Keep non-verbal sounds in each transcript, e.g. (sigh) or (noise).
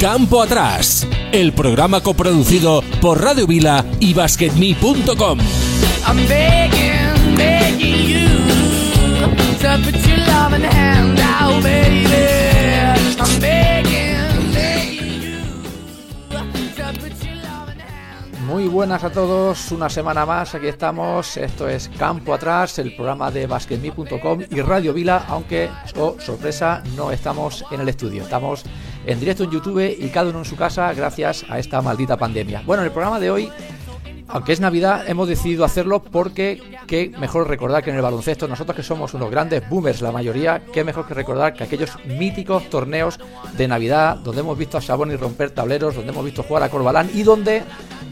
Campo Atrás, el programa coproducido por Radio Vila y BasketMe.com. Muy buenas a todos, una semana más, aquí estamos. Esto es Campo Atrás, el programa de basketme.com y Radio Vila, aunque, oh, sorpresa, no estamos en el estudio, estamos en directo en YouTube y cada uno en su casa gracias a esta maldita pandemia. Bueno, en el programa de hoy aunque es Navidad, hemos decidido hacerlo porque qué mejor recordar que en el baloncesto, nosotros que somos unos grandes boomers, la mayoría, qué mejor que recordar que aquellos míticos torneos de Navidad, donde hemos visto a Saboni romper tableros, donde hemos visto jugar a Corbalán y donde,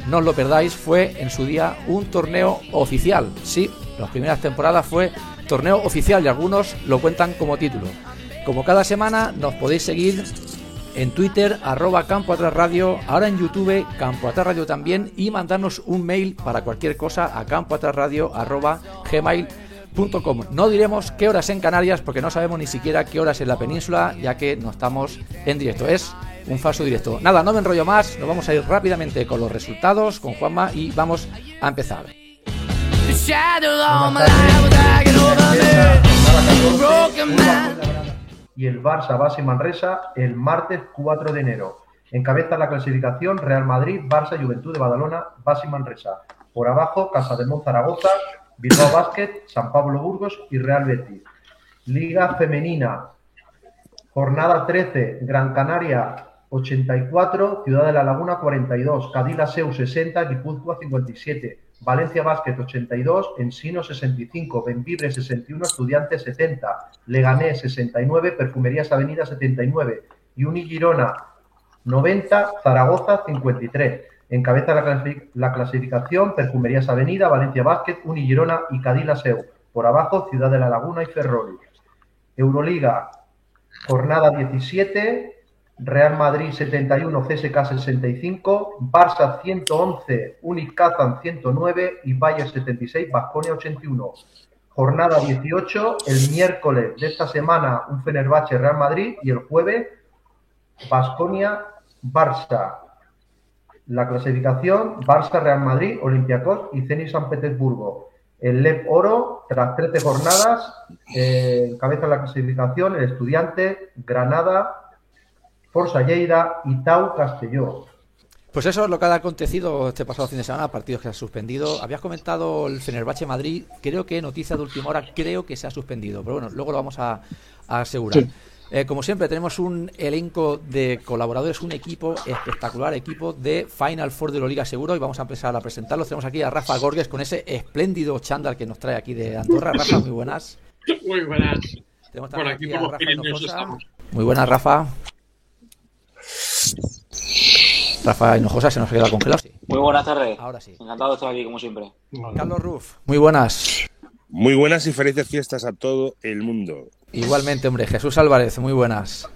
no os lo perdáis, fue en su día un torneo oficial. Sí, las primeras temporadas fue torneo oficial y algunos lo cuentan como título. Como cada semana, nos podéis seguir en Twitter, arroba Campo Atrás Radio, ahora en YouTube, Campo Radio también, y mandarnos un mail para cualquier cosa a campoatrasradio arroba gmail.com. No diremos qué horas en Canarias porque no sabemos ni siquiera qué horas en la península, ya que no estamos en directo. Es un falso directo. Nada, no me enrollo más, nos vamos a ir rápidamente con los resultados, con Juanma, y vamos a empezar y el Barça Base Manresa el martes 4 de enero. Encabeza la clasificación Real Madrid, Barça, Juventud de Badalona, Base Manresa. Por abajo, Casa de Zaragoza, Bilbao Basket, San Pablo Burgos y Real Betis. Liga Femenina, jornada 13, Gran Canaria 84, Ciudad de la Laguna 42, Cadila Seu 60, Guipúzcoa 57. Valencia Basket 82, Ensino 65, Benvibre 61, Estudiantes 70, Leganés 69, Perfumerías Avenida 79 y Unigirona 90, Zaragoza 53. Encabeza la, la clasificación Perfumerías Avenida, Valencia Basket, Unigirona y Cadila Seu. Por abajo, Ciudad de la Laguna y Ferrol. Euroliga, jornada 17, Real Madrid 71, CSK 65, Barça 111, Unic 109 y Valle 76, Vasconia 81. Jornada 18, el miércoles de esta semana un Fenerbahce Real Madrid y el jueves Vasconia Barça. La clasificación Barça Real Madrid, Olympiacos y Zenit San Petersburgo. El LEP Oro, tras 13 jornadas, eh, cabeza la clasificación el Estudiante, Granada, Forza Lleida y Tau Castelló. Pues eso es lo que ha acontecido este pasado fin de semana, partidos que se han suspendido. Habías comentado el Fenerbahce Madrid, creo que noticia de última hora, creo que se ha suspendido, pero bueno, luego lo vamos a, asegurar. Eh, como siempre, tenemos un elenco de colaboradores, un equipo espectacular, equipo de Final Four de la Liga Seguro, y vamos a empezar a presentarlos. Tenemos aquí a Rafa Gorges con ese espléndido chándal que nos trae aquí de Andorra. (laughs) Rafa, muy buenas. Muy buenas. Tenemos Por aquí, a Rafa Muy buenas, Rafa. Rafa Hinojosa se nos queda congelado. Muy buenas tardes. Ahora sí. Encantado de estar aquí, como siempre. Carlos Ruf, muy buenas. Muy buenas y felices fiestas a todo el mundo. Igualmente, hombre. Jesús Álvarez, muy buenas.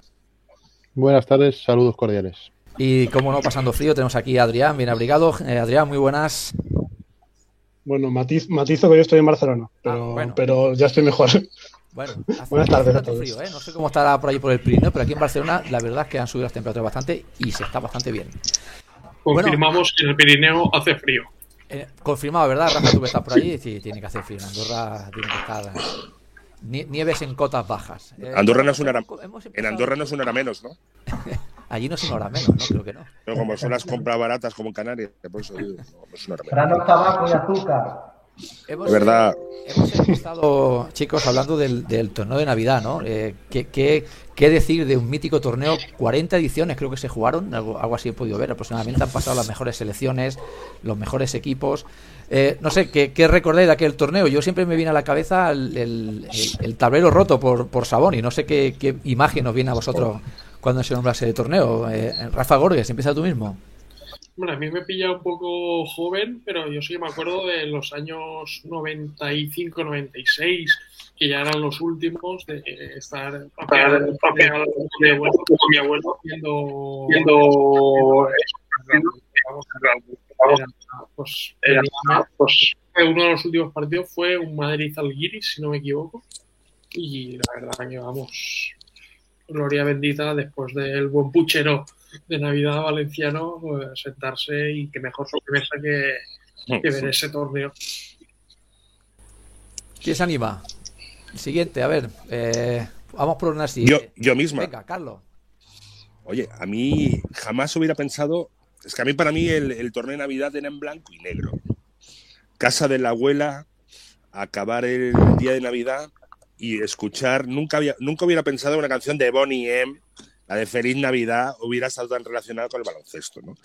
Buenas tardes, saludos cordiales. Y como no, pasando frío, tenemos aquí a Adrián, bien abrigado. Eh, Adrián, muy buenas. Bueno, matizo que yo estoy en Barcelona, pero, ah, pero ya estoy mejor. Bueno, (laughs) Buenas tardes a Frío, ¿eh? No sé cómo estará por ahí por el Pirineo, pero aquí en Barcelona la verdad es que han subido las temperaturas bastante y se está bastante bien. Confirmamos que en el Pirineo hace frío. Eh, confirmado, ¿verdad, Rafa? Tú que estás por allí, sí, tiene que hacer frío. En Andorra tiene que estar nieves en cotas bajas. Eh, Andorra no es una En Andorra no es una hora menos, ¿no? (laughs) Allí no es una hora menos, ¿no? Creo que no. Pero como son las compras baratas como en Canarias, por eso digo, no es una hora menos. tabaco y azúcar. Hemos, verdad. hemos estado, chicos, hablando del, torneo de Navidad, ¿no? Eh, ¿qué, qué, decir de un mítico torneo? 40 ediciones creo que se jugaron, algo, así he podido ver. Aproximadamente han pasado las mejores selecciones, los mejores equipos. Eh, no sé, ¿qué, ¿qué, recordáis de aquel torneo? Yo siempre me viene a la cabeza el, tablero roto por, por y No sé qué, qué, imagen os viene a vosotros cuando se nombra ese torneo. Eh, Rafa Gorges, empieza tú mismo. Bueno, a mí me pilla un poco joven, pero yo sí me acuerdo de los años 95-96, que ya eran los últimos de estar con mi abuelo, viendo, viendo pues, pues, uno de los últimos partidos fue un Madrid-Alguiris, si no me equivoco, y la verdad que vamos, gloria bendita después del buen puchero de Navidad valenciano, pues, sentarse y que mejor sorpresa que, que ver ese torneo. ¿Quién se anima? Siguiente, a ver, eh, vamos por una Yo, yo misma. Venga, Carlos. Oye, a mí jamás hubiera pensado. Es que a mí, para mí, el, torneo de Navidad era en blanco y negro. Casa de la abuela, acabar el día de Navidad y escuchar. Nunca, había, nunca hubiera pensado en una canción de Bonnie M la de Feliz Navidad hubiera estado tan relacionada con el baloncesto. ¿no?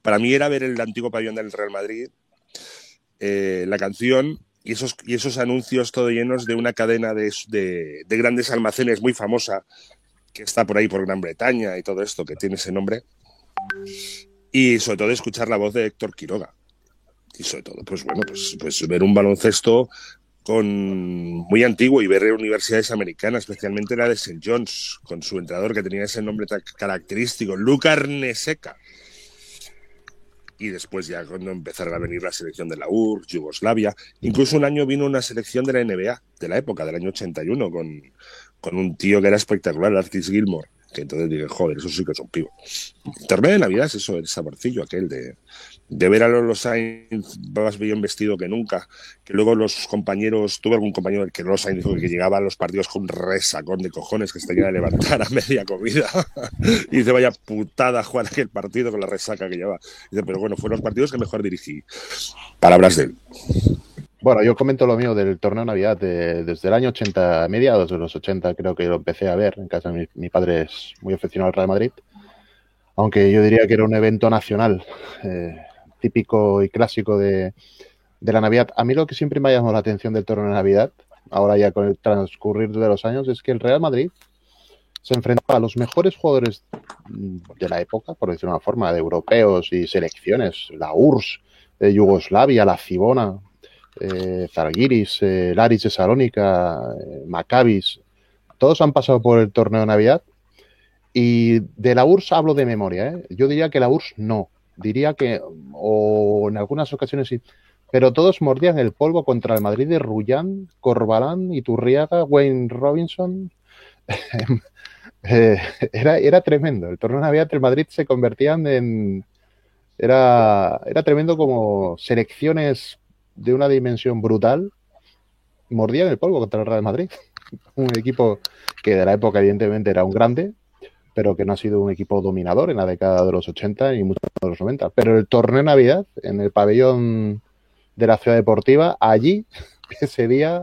Para mí era ver el antiguo pabellón del Real Madrid, eh, la canción y esos, y esos anuncios todo llenos de una cadena de, de, grandes almacenes muy famosa que está por ahí por Gran Bretaña y todo esto que tiene ese nombre. Y sobre todo escuchar la voz de Héctor Quiroga. Y sobre todo, pues bueno, pues, pues ver un baloncesto con muy antiguo y ver universidades americanas, especialmente la de St. John's, con su entrenador que tenía ese nombre tan característico, Luca Arneseca. Y después ya cuando empezaron a venir la selección de la URSS, Yugoslavia, incluso un año vino una selección de la NBA, de la época, del año 81, con, con un tío que era espectacular, Artis Gilmore que entonces dije, joder, eso sí que son pibos. Torneo de Navidad es eso, el saborcillo aquel de, de ver a los Sainz más bien vestido que nunca, que luego los compañeros, tuve algún compañero que los Sainz dijo que llegaba a los partidos con resacón de cojones que se tenía que levantar a media comida (laughs) y dice, vaya putada jugar aquel partido con la resaca que lleva. Dice, pero bueno, fueron los partidos que mejor dirigí. Palabras de él. Bueno, yo comento lo mío del torneo Navidad desde el año 80, mediados de los 80 creo que lo empecé a ver en casa. Mi, mi padre es muy aficionado al Real Madrid, aunque yo diría que era un evento nacional. Eh, típico y clásico de, la Navidad. A mí lo que siempre me ha llamado la atención del torneo de Navidad, ahora ya con el transcurrir de los años, es que el Real Madrid se enfrentaba a los mejores jugadores de la época, por decirlo de una forma, de europeos y selecciones, la URSS, de Yugoslavia, la Cibona, eh, Zargiris, eh, Laris de Salónica, eh, todos han pasado por el torneo de Navidad. Y de la URSS hablo de memoria, ¿eh? yo diría que la URSS no, diría que, o en algunas ocasiones sí, pero todos mordían el polvo contra el Madrid de Rullán, Corbalán, Iturriaga, Wayne Robinson. (laughs) Eh, era, era tremendo. El torneo de Navidad del Madrid se convertían en. Era, era tremendo como selecciones de una dimensión brutal mordían el polvo contra el Real Madrid. (laughs) Un equipo que de la época, evidentemente, era un grande, pero que no ha sido un equipo dominador en la década de los 80 y muchos de los 90. Pero el torneo Navidad, en el pabellón de la ciudad deportiva, allí, (laughs) ese día,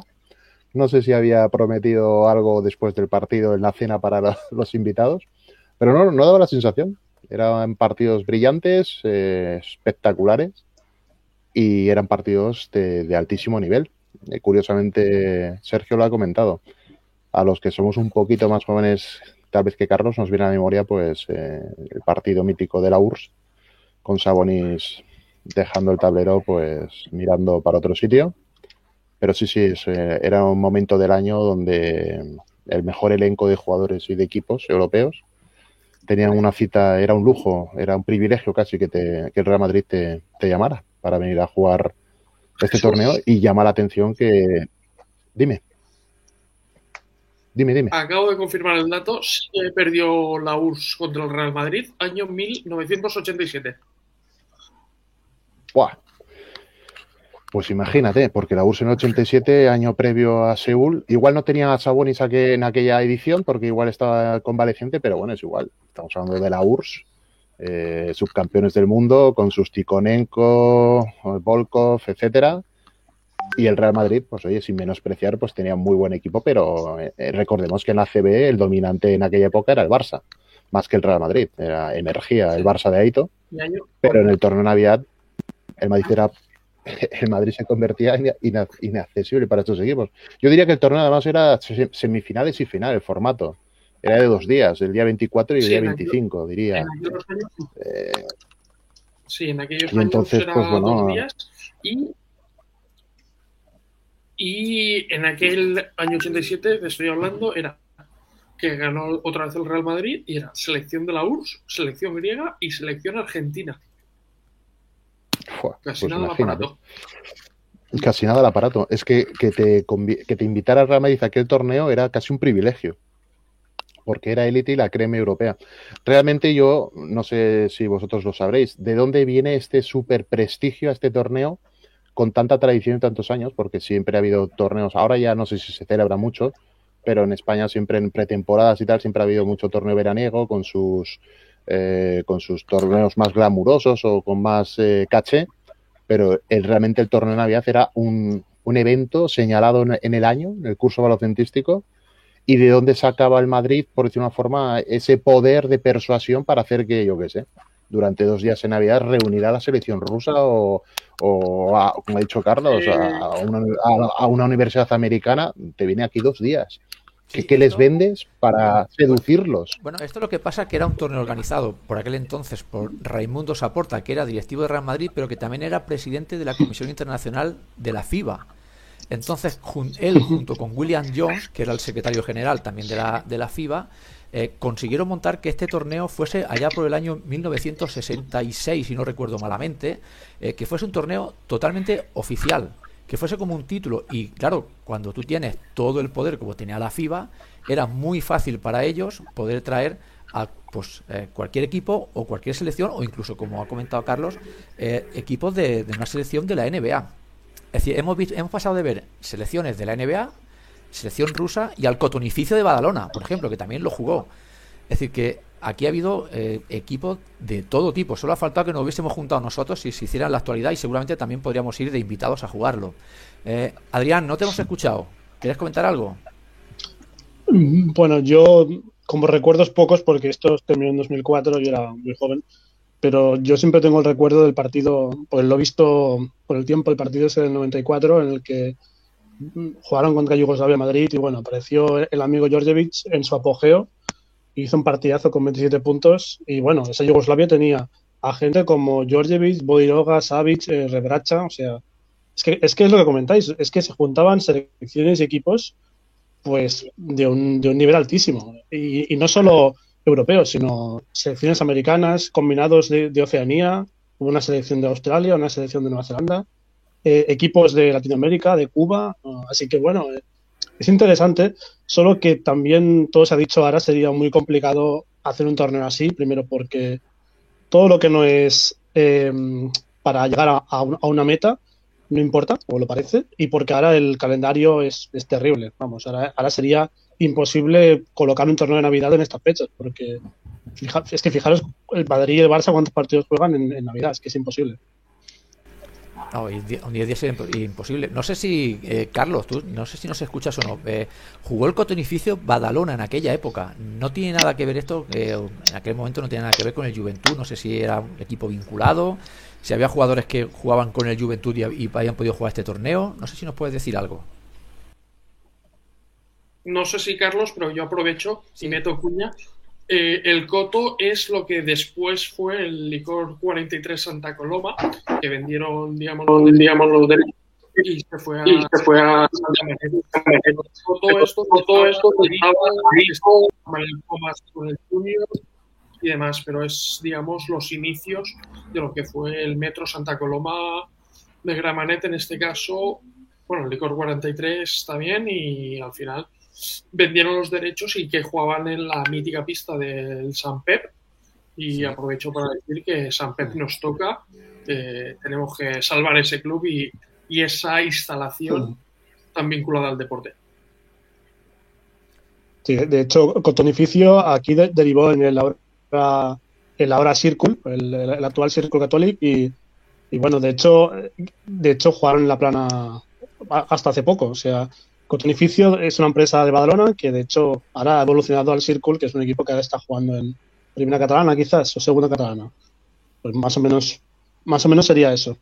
no sé si había prometido algo después del partido en la cena para (laughs) los invitados, pero no, no daba la sensación. Eran partidos brillantes, eh, espectaculares y eran partidos de, altísimo nivel. Eh, curiosamente, Sergio lo ha comentado. A los que somos un poquito más jóvenes tal vez que Carlos nos viene a la memoria pues eh, el partido mítico de la URSS con Sabonis dejando el tablero pues mirando para otro sitio. Pero sí, sí, eh, era un momento del año donde el mejor elenco de jugadores y de equipos europeos tenían una cita, era un lujo, era un privilegio casi que, te, que el Real Madrid te, te llamara para venir a jugar este torneo y llama la atención que... Dime. Dime, dime. Acabo de confirmar el dato. Se perdió la URSS contra el Real Madrid, año 1987. Buah. Pues imagínate, porque la URSS en el 87, año previo a Seúl, igual no tenía a Sabonis en aquella edición, porque igual estaba convaleciente, pero bueno, es igual. Estamos hablando de la URSS, eh, subcampeones del mundo, con sus Tikonenko, Volkov, etcétera y el Real Madrid, pues oye, sin menospreciar, pues tenía muy buen equipo, pero eh, recordemos que en la CB el dominante en aquella época era el Barça, más que el Real Madrid. Era, emergía el Barça de Aito, pero en el torneo Navidad el Madrid era (laughs) el Madrid se convertía en inaccesible para estos equipos. Yo diría que el torneo además era semifinales y final, el formato. Era de dos días, el día 24 y el día 25, diría. Eh, sí, en aquellos y entonces, pues, bueno, dos días y y en aquel año 87, te estoy hablando, era que ganó otra vez el Real Madrid y era selección de la URSS, selección griega y selección argentina. Casi pues nada aparato. Casi nada al aparato. Es que, que, te, que te invitara a Real Madrid a aquel torneo era casi un privilegio. porque era élite y la crema europea. Realmente yo, no sé si vosotros lo sabréis, ¿de dónde viene este super prestigio a este torneo con tanta tradición y tantos años? Porque siempre ha habido torneos, ahora ya no sé si se celebra mucho, pero en España siempre en pretemporadas y tal, siempre ha habido mucho torneo veraniego con sus, eh, con sus torneos más glamurosos o con más eh, caché, pero realmente el torneo de Navidad era un, un evento señalado en, en el año, en el curso balocentístico, y de dónde sacaba el Madrid, por decir una forma, ese poder de persuasión para hacer que, yo qué sé, durante dos días en Navidad reunir a la selección rusa o, o como ha dicho Carlos, a, una, a, una, universidad americana, te viene aquí dos días. ¿Qué, les vendes para seducirlos? Bueno, esto es lo que pasa que era un torneo organizado por aquel entonces por Raimundo Saporta, que era directivo de Real Madrid, pero que también era presidente de la Comisión Internacional de la FIBA. Entonces, él junto con William Jones, que era el secretario general también de la, de la FIBA, eh, consiguieron montar que este torneo fuese allá por el año 1966, si no recuerdo malamente, eh, que fuese un torneo totalmente oficial, que fuese como un título. Y claro, cuando tú tienes todo el poder como tenía la FIBA, era muy fácil para ellos poder traer a pues, eh, cualquier equipo o cualquier selección, o incluso, como ha comentado Carlos, equipos de, una selección de la NBA. Es decir, hemos, hemos pasado de ver selecciones de la NBA, selección rusa y al cotonificio de Badalona, por ejemplo, que también lo jugó. Es decir, que aquí ha habido eh, equipos de todo tipo. Solo ha faltado que nos hubiésemos juntado nosotros si se hiciera en la actualidad y seguramente también podríamos ir de invitados a jugarlo. Eh, Adrián, no te hemos escuchado. ¿Quieres comentar algo? Mm, bueno, yo como recuerdos pocos, porque esto terminó en 2004, yo era muy joven, pero yo siempre tengo el recuerdo del partido, pues lo he visto por el tiempo, el partido ese del 94, en el que jugaron contra Yugoslavia Madrid y bueno, apareció el amigo Georgievich en su apogeo, hizo un partidazo con 27 puntos y bueno, esa Yugoslavia tenía a gente como Georgievich, Boiroga, Savic, eh, Rebracha, o sea, es que, es que es lo que comentáis, es que se juntaban selecciones y equipos pues de un, de un nivel altísimo y, y no solo europeos, sino selecciones americanas, combinados de, Oceanía, una selección de Australia, una selección de Nueva Zelanda, eh, equipos de Latinoamérica, de Cuba. así que bueno, eh, es interesante, solo que también todo se ha dicho ahora sería muy complicado hacer un torneo así, primero porque todo lo que no es em, para llegar a, una meta no importa, o lo parece, y porque ahora el calendario es, terrible. Vamos, ahora, ahora sería imposible colocar un torneo de Navidad en estas fechas, porque es que fijaros el Madrid y el Barça cuántos partidos juegan en, Navidad, es que es imposible. No, un día, día imposible. No sé si, eh, Carlos, tú, no sé si nos escuchas o no. Eh, jugó el cotonificio Badalona en aquella época. No tiene nada que ver esto, en aquel momento no tiene nada que ver con el Juventud. No sé si era un equipo vinculado, si había jugadores que jugaban con el Juventud y, y habían podido jugar este torneo. No sé si nos puedes decir algo no sé si Carlos, pero yo aprovecho y meto cuña. Eh, el Coto es lo que después fue el licor 43 Santa Coloma, que vendieron, digamos, los, derechos y se fue a, y se fue a todo esto, todo esto con el Junior y demás, pero es, digamos, los inicios de lo que fue el Metro Santa Coloma de Gramanet en este caso. Bueno, el licor 43 también y al final vendieron los derechos y que jugaban en la mítica pista del San Pep. Y aprovecho para decir que San Pep nos toca, tenemos que salvar ese club y, esa instalación tan vinculada al deporte. Sí, de hecho, Cotonificio aquí derivó en el ahora, el ahora Circle, el, actual Circle Catholic, y, y, bueno, de hecho, de hecho jugaron en la plana hasta hace poco. O sea, Cotonificio es una empresa de Badalona que de hecho ahora ha evolucionado al Circle, que es un equipo que ahora está jugando en primera catalana quizás, o segunda catalana. Pues más o menos, más o menos sería eso.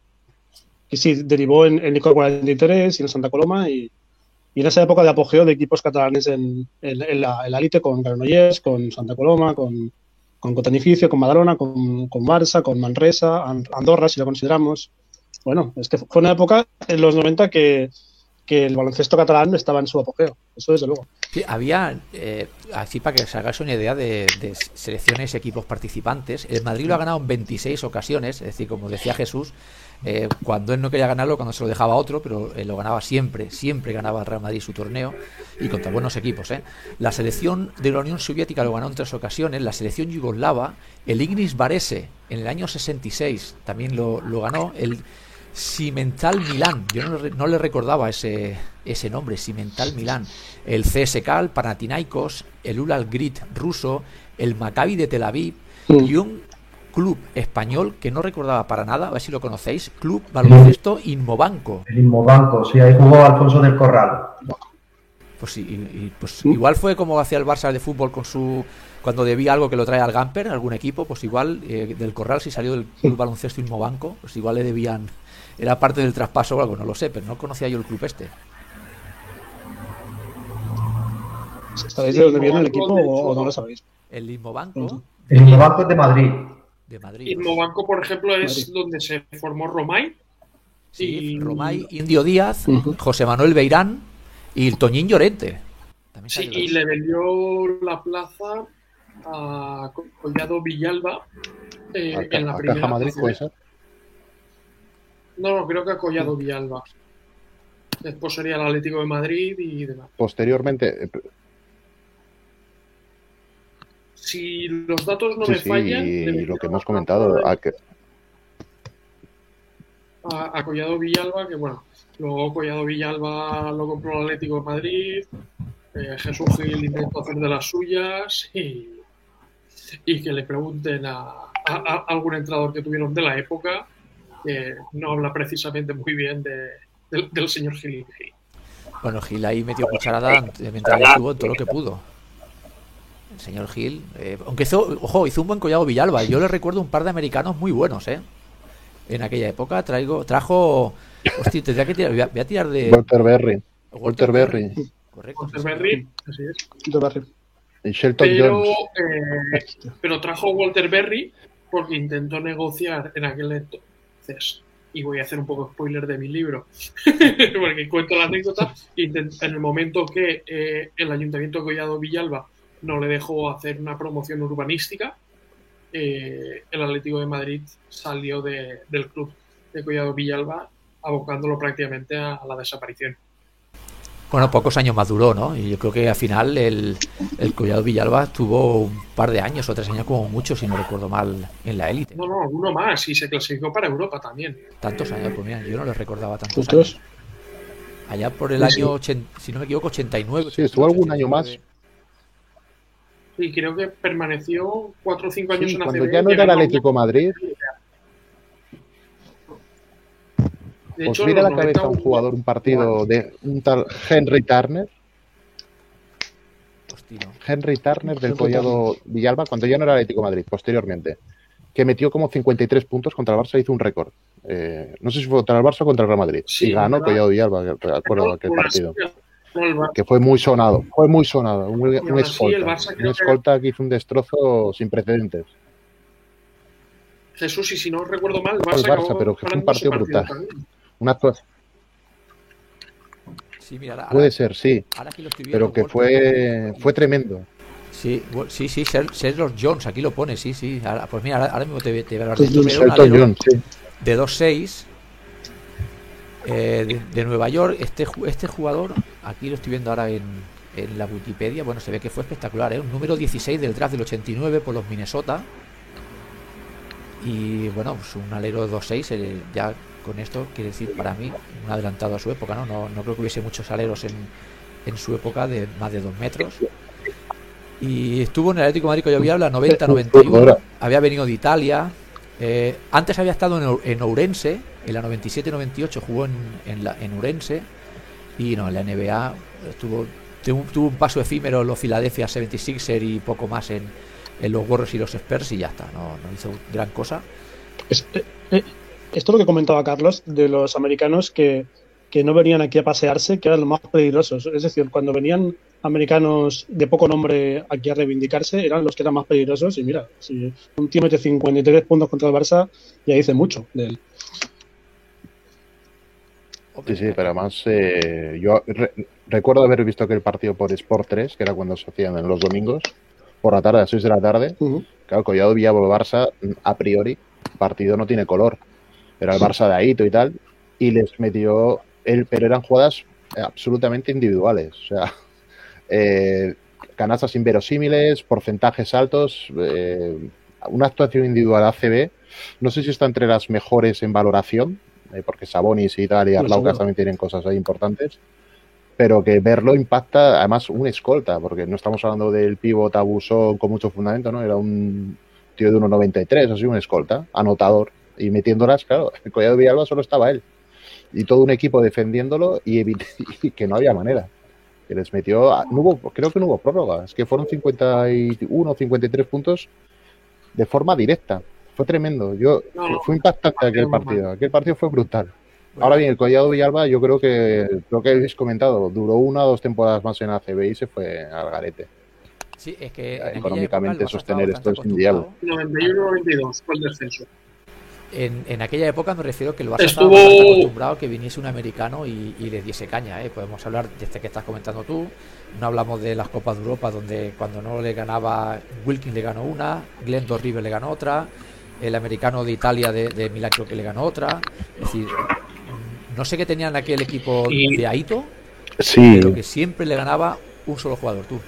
Y sí, derivó en, el Licor 43 y en Santa Coloma y, en esa época de apogeo de equipos catalanes en, la élite con Granollers, con Santa Coloma, con, con Cotonificio, con Badalona, con, con Barça, con Manresa, Andorra, si lo consideramos. Bueno, es que fue una época en los 90 que, que el baloncesto catalán estaba en su apogeo, eso desde luego. Sí, había, eh, así para que os hagáis una idea de, selecciones y equipos participantes, el Madrid lo ha ganado en 26 ocasiones, es decir, como decía Jesús, eh, cuando él no quería ganarlo, cuando se lo dejaba a otro, pero lo ganaba siempre, siempre ganaba el Real Madrid su torneo y contra buenos equipos. ¿eh? La selección de la Unión Soviética lo ganó en tres ocasiones, la selección yugoslava, el Ignis Varese en el año 66 también lo, lo ganó, el Cimental Milán, yo no, le recordaba ese, ese nombre, Cimental Milán, el CSK, el Panathinaikos, el Ural Grit ruso, el Maccabi de Tel Aviv y un club español que no recordaba para nada, a ver si lo conocéis, Club Baloncesto Inmobanco. El Inmobanco, sí, ahí jugó Alfonso del Corral. Pues, y, pues igual fue como hacía el Barça de fútbol con su cuando debía algo que lo trae al Gamper, algún equipo, pues igual eh, del Corral si salió del Club Baloncesto Inmobanco, pues igual le debían era parte del traspaso o algo, no lo sé, pero no conocía yo el club este. ¿Sabéis de dónde viene el equipo o, no lo sabéis? El Inmobanco. El Inmobanco es de Madrid. De Madrid. Inmobanco, por ejemplo, es donde se formó Romay. Sí, Romay, Indio Díaz, José Manuel Beirán y el Toñín Llorente. sí, y le vendió la plaza a Collado Villalba eh, en la primera. Madrid, puede ser? No, no, creo que ha Collado Villalba. Después sería el Atlético de Madrid y demás. Posteriormente. Eh, si los datos no me fallan. Y lo que hemos comentado. A, que... a, Collado Villalba, que bueno, luego Collado Villalba lo compró el Atlético de Madrid. Eh, Jesús Gil intentó hacer de las suyas y, y que le pregunten a, a algún entrenador que tuvieron de la época que no habla precisamente muy bien del, señor Gil. Bueno, Gil ahí metió cucharada mientras estuvo en todo lo que pudo. El señor Gil, eh, aunque hizo, ojo, hizo un buen collado Villalba. Yo le recuerdo un par de americanos muy buenos, ¿eh? En aquella época traigo, trajo, hostia, tendría que tirar, voy a, tirar de Walter Berry. Walter, Berry. Correcto. Walter Berry, así es. Walter Y Shelton pero, Jones. Eh, pero trajo Walter Berry porque intentó negociar en aquel y voy a hacer un poco spoiler de mi libro, (laughs) porque cuento la anécdota, en el momento que eh, el Ayuntamiento de Collado Villalba no le dejó hacer una promoción urbanística, eh, el Atlético de Madrid salió del club de Collado Villalba abocándolo prácticamente a la desaparición. Bueno, pocos años más duró, ¿no? Y yo creo que al final el, el Collado Villalba tuvo un par de años o tres años como mucho, si no recuerdo mal, en la élite. No, no, uno más y se clasificó para Europa también. Tantos años, pues mira, yo no les recordaba tantos años. Allá por el año, si no me equivoco, 89. Sí, estuvo algún año más. Sí, creo que permaneció cuatro o cinco años en la Cuando ya no era el Atlético Madrid, Pues mira la cabeza un jugador, un partido de un tal Henry Turner. Henry Turner del Collado Villalba, cuando ya no era Atlético Madrid, posteriormente, que metió como 53 puntos contra el Barça, hizo un récord. Eh, no sé si fue contra el Barça o contra el Real Madrid. y ganó Collado Villalba, recuerdo aquel partido. Que fue muy sonado, fue muy sonado. Un, escolta, un escolta que hizo un destrozo sin precedentes. Jesús, y si no recuerdo mal, el Barça, el Barça pero fue un partido brutal. Una Sí, mira, Puede ser, sí. pero que fue, fue tremendo. Sí, sí, sí, Sherlock Jones, aquí lo pone, sí, sí. pues mira, ahora, mismo te, te voy a hablar de Jones, sí. De 2-6 eh, de, Nueva York. Este, este jugador, aquí lo estoy viendo ahora en, en la Wikipedia, bueno, se ve que fue espectacular, ¿eh? Un número 16 del draft del 89 por los Minnesota. Y bueno, pues un alero 2-6, eh, ya con esto quiere decir para mí un adelantado a su época, ¿no? No, no creo que hubiese muchos aleros en, en su época de más de dos metros. Y estuvo en el Atlético de Madrid que yo había 90-91, había venido de Italia. Eh, antes había estado en, en, Ourense, en la 97-98 jugó en, en, la, en Ourense. Y no, en la NBA estuvo, tuvo, un paso efímero en los Philadelphia 76er y poco más en, en los Warriors y los Spurs y ya está, no, no hizo gran cosa. Eh, eh, esto es lo que comentaba Carlos de los americanos que, no venían aquí a pasearse, que eran los más peligrosos. Es decir, cuando venían americanos de poco nombre aquí a reivindicarse, eran los que eran más peligrosos. Y mira, si un tío mete 53 puntos contra el Barça, ya dice mucho de él. Sí, sí, pero además eh, yo recuerdo haber visto aquel partido por Sport 3, que era cuando se hacían en los domingos, por la tarde, a las 6 de la tarde. Claro, Collado Villavo Barça, a priori, partido no tiene color Era el Barça de Aito y tal, y les metió, él, pero eran jugadas absolutamente individuales. O sea, (laughs) eh, canastas inverosímiles, porcentajes altos, eh, una actuación individual ACB. No sé si está entre las mejores en valoración, eh, porque Sabonis y tal y Arlaucas también tienen cosas ahí importantes, pero que verlo impacta, además, un escolta, porque no estamos hablando del pivot abusón con mucho fundamento, ¿no? Era un tío de 1,93, así un escolta, anotador, y metiéndolas, claro, (laughs) el Collado de Villalba solo estaba él. Y todo un equipo defendiéndolo y, (laughs) y que no había manera que les metió, no hubo, creo que no hubo prórroga, es que fueron 51 53 puntos de forma directa. Fue tremendo. Yo fue impactante aquel partido. Aquel partido fue brutal. Ahora bien, el Collado Villalba, yo creo que lo que habéis comentado, duró una o dos temporadas más en ACB y se fue al garete. Sí, es que económicamente sostener esto es inviable. 91-92 fue el descenso. En, en, aquella época me refiero que el Barça Estuvo... estaba acostumbrado que viniese un americano y, y le diese caña. ¿eh? Podemos hablar de este que estás comentando tú. No hablamos de las Copas de Europa, donde cuando no le ganaba Wilkins le ganó una, Glenn River le ganó otra, el americano de Italia de, de que le ganó otra. Es decir, no sé qué tenían aquel equipo de Aito, sí. pero que siempre le ganaba un solo jugador, tú.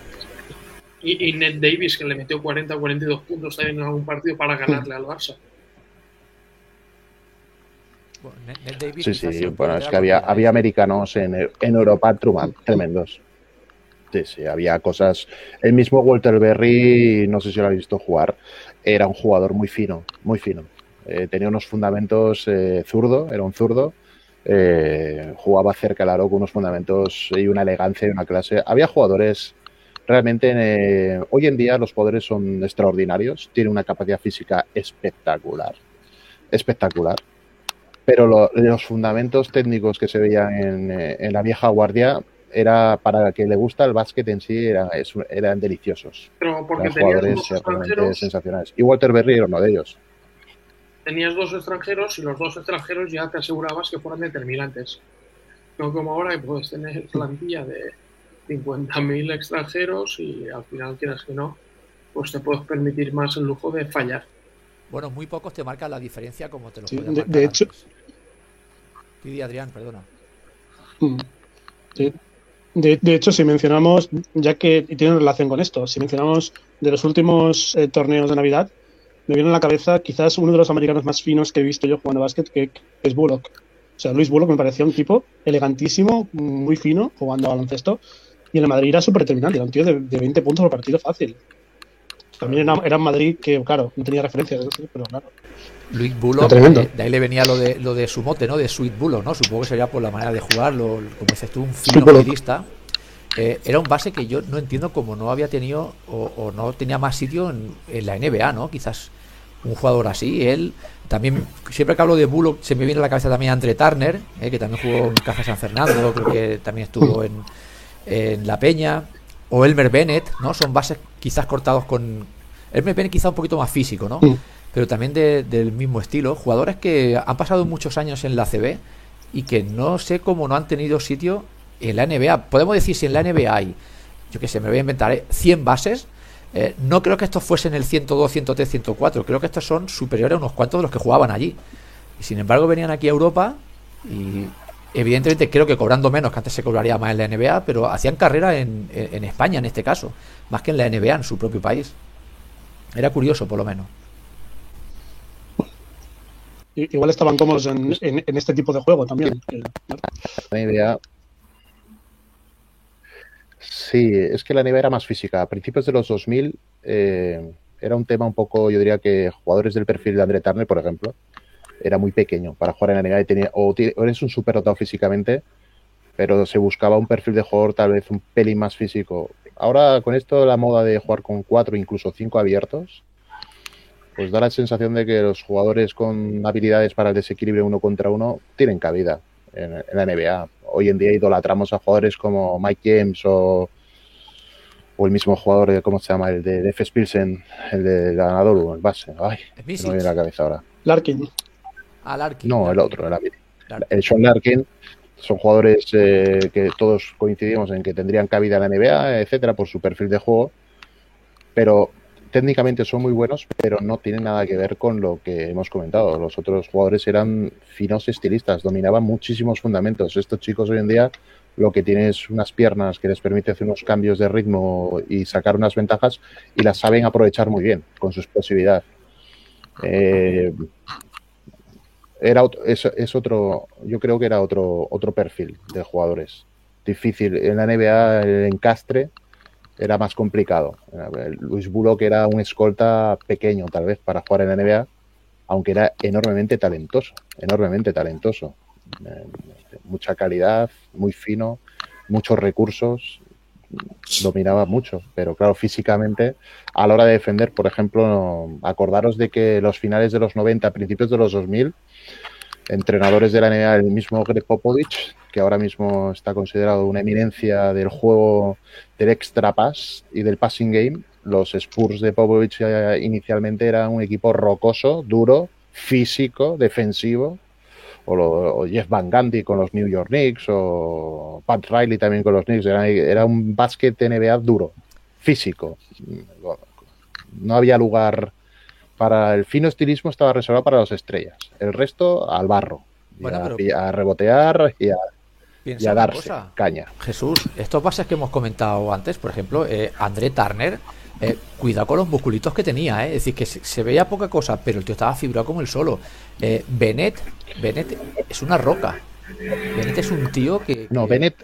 Y, y Ned Davis, que le metió 40 o 42 puntos también en algún partido para ganarle al Barça. Bueno, Ned Davis sí, sí, bueno, es que había, había americanos en, en Europa tremendos. Sí, sí, había cosas. El mismo Walter Berry, no sé si lo habéis visto jugar, era un jugador muy fino, muy fino. Eh, tenía unos fundamentos eh, zurdo, era un zurdo. Eh, jugaba cerca del aro con unos fundamentos y una elegancia y una clase. Había jugadores realmente. Eh, hoy en día los poderes son extraordinarios, tiene una capacidad física espectacular. Espectacular pero lo, los fundamentos técnicos que se veían en, eh, en, la vieja guardia era para que le gusta el básquet en sí era, es, eran deliciosos. Pero porque eran jugadores realmente sensacionales. Y Walter Berry era uno de ellos. Tenías dos extranjeros y los dos extranjeros ya te asegurabas que fueran determinantes. No como ahora que puedes tener (laughs) plantilla de 50.000 extranjeros y al final quieras que no pues te puedes permitir más el lujo de fallar bueno, muy pocos te marcan la diferencia como te lo sí, pueden de, marcar de hecho, Sí, Adrián, perdona. Mm, sí. De, de, hecho, si mencionamos, ya que y tiene relación con esto, si mencionamos de los últimos eh, torneos de Navidad, me viene a la cabeza quizás uno de los americanos más finos que he visto yo jugando básquet, que, que es Bullock. O sea, Luis Bullock me parecía un tipo elegantísimo, muy fino, jugando a baloncesto, y en el Madrid era súper determinante, era un tío de, de 20 puntos por partido fácil. También era, era en Madrid que, claro, no tenía referencia, pero claro. Luis Bullock, de, de, ahí le venía lo de, lo de su mote, ¿no? De Sweet Bullock, ¿no? Supongo que sería por la manera de jugarlo, como dices tú, un fino filista. Eh, era un base que yo no entiendo cómo no había tenido o, o no tenía más sitio en, en, la NBA, ¿no? Quizás un jugador así, él también, siempre que hablo de Bullock se me viene a la cabeza también Andre Turner, eh, que también jugó en Caja San Fernando, creo que también estuvo en, en La Peña, o Elmer Bennett, ¿no? Son bases quizás cortados con... Elmer Bennett quizá un poquito más físico, ¿no? Pero también de, del mismo estilo. Jugadores que han pasado muchos años en la CB y que no sé cómo no han tenido sitio en la NBA. Podemos decir si en la NBA hay, yo que sé, me voy a inventar, ¿eh? 100 bases. Eh, no creo que estos fuesen el 102, 103, 104. Creo que estos son superiores a unos cuantos de los que jugaban allí. Y sin embargo venían aquí a Europa y evidentemente creo que cobrando menos, que antes se cobraría más en la NBA, pero hacían carrera en, en, España en este caso, más que en la NBA, en su propio país. Era curioso, por lo menos. Igual estaban cómodos en, en, en este tipo de juego también. La NBA. Sí, es que la NBA era más física. A principios de los 2000 eh, era un tema un poco, yo diría que jugadores del perfil de André Turner, por ejemplo, era muy pequeño para jugar en la NBA y tenía, o, o eres un super dotado físicamente, pero se buscaba un perfil de jugador tal vez un pelín más físico. Ahora con esto la moda de jugar con cuatro, incluso cinco abiertos, pues da la sensación de que los jugadores con habilidades para el desequilibrio uno contra uno tienen cabida en, en la NBA. Hoy en día idolatramos a jugadores como Mike James o, o el mismo jugador, de, ¿cómo se llama? El de F. Pilsen, el de ganador, el base. Ay, no me viene la cabeza ahora. Larkin. Ah, Larkin. No, Larkin. el otro, el, Larkin. el Sean Larkin. Son jugadores eh, que todos coincidimos en que tendrían cabida en la NBA, etcétera, por su perfil de juego. Pero técnicamente son muy buenos, pero no tienen nada que ver con lo que hemos comentado. Los otros jugadores eran finos estilistas, dominaban muchísimos fundamentos. Estos chicos hoy en día lo que tienen es unas piernas que les permite hacer unos cambios de ritmo y sacar unas ventajas y las saben aprovechar muy bien con su explosividad. Eh, era es, es, otro, yo creo que era otro, otro perfil de jugadores. Difícil. En la NBA el encastre era más complicado. Luis Bullock era un escolta pequeño, tal vez, para jugar en la NBA, aunque era enormemente talentoso, enormemente talentoso. Eh, mucha calidad, muy fino, muchos recursos, dominaba mucho, pero claro, físicamente, a la hora de defender, por ejemplo, acordaros de que los finales de los 90, principios de los 2000, entrenadores de la NBA, el mismo Greg Popovich, que ahora mismo está considerado una eminencia del juego del extra pass y del passing game, los Spurs de Popovich eh, inicialmente eran un equipo rocoso, duro, físico, defensivo, o, Jeff Van Gundy con los New York Knicks, o Pat Riley también con los Knicks. Era, un básquet NBA duro, físico. No había lugar para el fino estilismo, estaba reservado para las estrellas. El resto al barro. a, rebotear y a, darse caña. Jesús, estos bases que hemos comentado antes, por ejemplo, eh, André Turner eh, cuidado con los musculitos que tenía, eh. es decir, que se, veía poca cosa, pero el tío estaba fibrado como el solo. Eh, Bennett, Bennett es una roca. Bennett es un tío que. No, Bennett,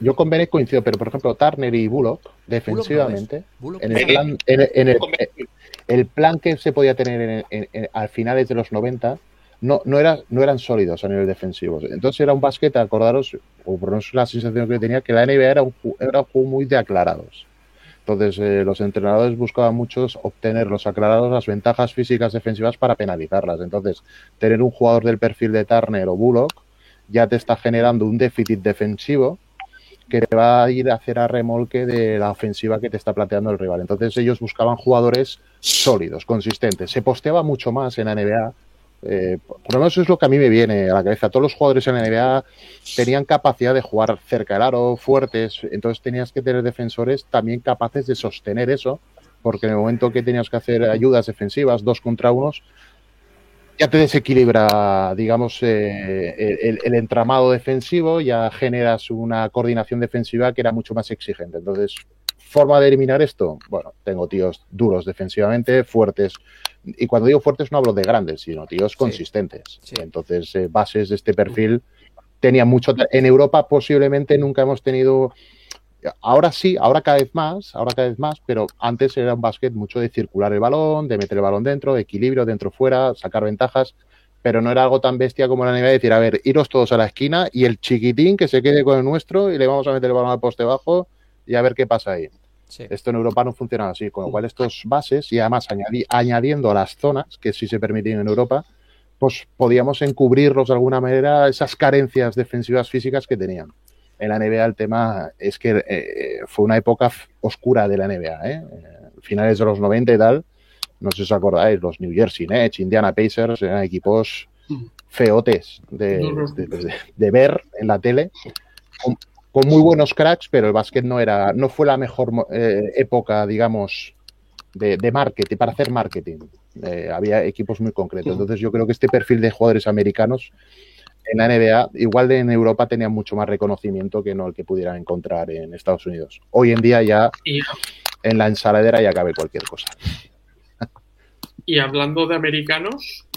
yo con Bennett coincido, pero por ejemplo, Turner y Bullock, defensivamente, en, el plan, en, el, plan que se podía tener al finales de los 90, no, no, era, no eran sólidos a nivel defensivo. Entonces era un básquet, acordaros, o por lo menos la sensación que tenía, que la NBA era un, era un juego muy de aclarados. Entonces, eh, los entrenadores buscaban muchos obtener los aclarados las ventajas físicas defensivas para penalizarlas. Entonces, tener un jugador del perfil de Turner o Bullock ya te está generando un déficit defensivo que te va a ir a hacer a remolque de la ofensiva que te está planteando el rival. Entonces, ellos buscaban jugadores sólidos, consistentes. Se posteaba mucho más en la NBA eh, por lo menos es lo que a mí me viene a la cabeza. Todos los jugadores en la NBA tenían capacidad de jugar cerca del aro, fuertes, entonces tenías que tener defensores también capaces de sostener eso, porque en el momento que tenías que hacer ayudas defensivas, dos contra unos, ya te desequilibra, digamos, eh, el, el, entramado defensivo, ya generas una coordinación defensiva que era mucho más exigente. Entonces, forma de eliminar esto, bueno, tengo tíos duros defensivamente, fuertes y cuando digo fuertes no hablo de grandes, sino tíos consistentes. Entonces, eh, bases de este perfil tenían mucho. En Europa posiblemente nunca hemos tenido. Ahora sí, ahora cada vez más, ahora cada vez más, pero antes era un básquet mucho de circular el balón, de meter el balón dentro, de equilibrio dentro fuera, sacar ventajas, pero no era algo tan bestia como la nieve de decir, a ver, iros todos a la esquina y el chiquitín que se quede con el nuestro y le vamos a meter el balón al poste bajo y a ver qué pasa ahí. Esto en Europa no funciona así, con lo cual estos bases y además añadiendo a las zonas que sí se permitían en Europa, pues podíamos encubrirlos de alguna manera esas carencias defensivas físicas que tenían. En la NBA el tema es que eh, fue una época oscura de la NBA, ¿eh? finales de los 90 y tal, no sé si os acordáis, los New Jersey Nets, Indiana Pacers, eran equipos mm. feotes de, de ver en la tele, con muy buenos cracks, pero el básquet no era, no fue la mejor eh, época, digamos, de, marketing, para hacer marketing. Eh, había equipos muy concretos. Entonces yo creo que este perfil de jugadores americanos en la NBA, igual de en Europa, tenía mucho más reconocimiento que no el que pudieran encontrar en Estados Unidos. Hoy en día ya en la ensaladera ya cabe cualquier cosa. Y hablando de americanos,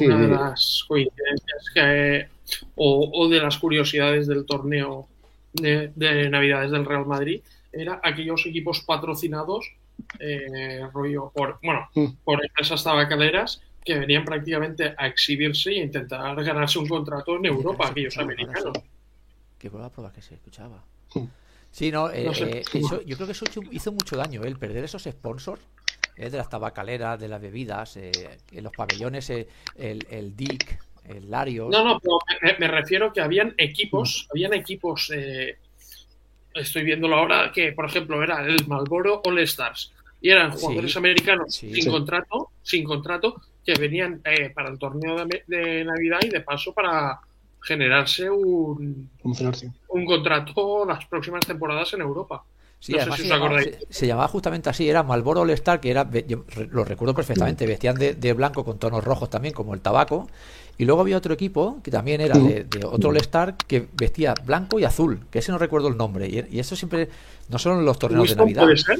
una de las coincidencias que, o, o de las curiosidades del torneo de, Navidades del Real Madrid era aquellos equipos patrocinados eh, rollo por bueno mm. por empresas tabacaleras que venían prácticamente a exhibirse e intentar ganarse un contrato en Europa, aquellos americanos. Que vuelva a probar que se escuchaba. Mm. Sí, no, eh, eh, yo creo que eso hizo mucho daño, el perder esos sponsors de las tabacaleras, de las bebidas, en los pabellones, el, el DIC, el Larios. No, no, pero me, refiero que habían equipos, mm. habían equipos, eh, estoy viéndolo ahora, que por ejemplo era el Malboro All Stars y eran jugadores americanos sin contrato, sin contrato, que venían eh, para el torneo de, Navidad y de paso para generarse un, un contrato las próximas temporadas en Europa. Sí, además se, llamaba, se, llamaba, justamente así, era Malboro All Star, que era, lo recuerdo perfectamente, vestían de, de, blanco con tonos rojos también, como el tabaco, y luego había otro equipo que también era de, otro All-Star que vestía blanco y azul, que ese no recuerdo el nombre. Y, eso siempre, no solo en los torneos de Navidad. Puede ser?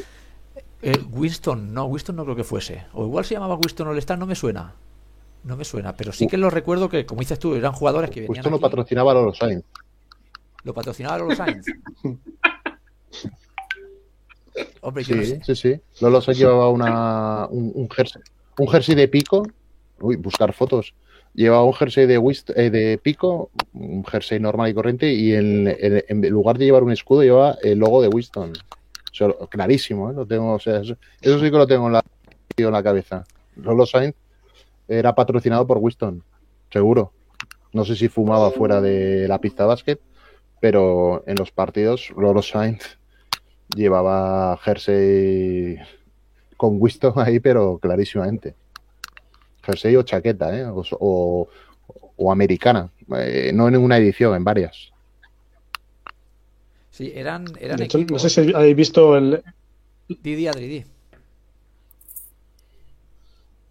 Eh, Winston, no, Winston no creo que fuese. O igual se llamaba Winston All-Star, no me suena. No me suena, pero sí que lo recuerdo que, como dices tú, eran jugadores que venían. Winston lo patrocinaba a los Sainz. ¿Lo patrocinaba a los Sainz? (laughs) Hombre, sí, sí, sí. Lolo Sainz llevaba una, un, un, jersey, un jersey de pico. Uy, buscar fotos llevaba un jersey de, eh, de pico, un jersey normal y corriente, y en, lugar de llevar un escudo, llevaba el logo de Winston. clarísimo, ¿eh? lo tengo, eso, sí que lo tengo en la, cabeza. Lolo Sainz era patrocinado por Winston, seguro. No sé si fumaba fuera de la pista de básquet, pero en los partidos Lolo Sainz llevaba jersey con Winston ahí, pero clarísimamente jersey o chaqueta, ¿eh? o, americana, eh, no en una edición, en varias. Sí, eran, eran No sé si habéis visto el... Didi Adridi.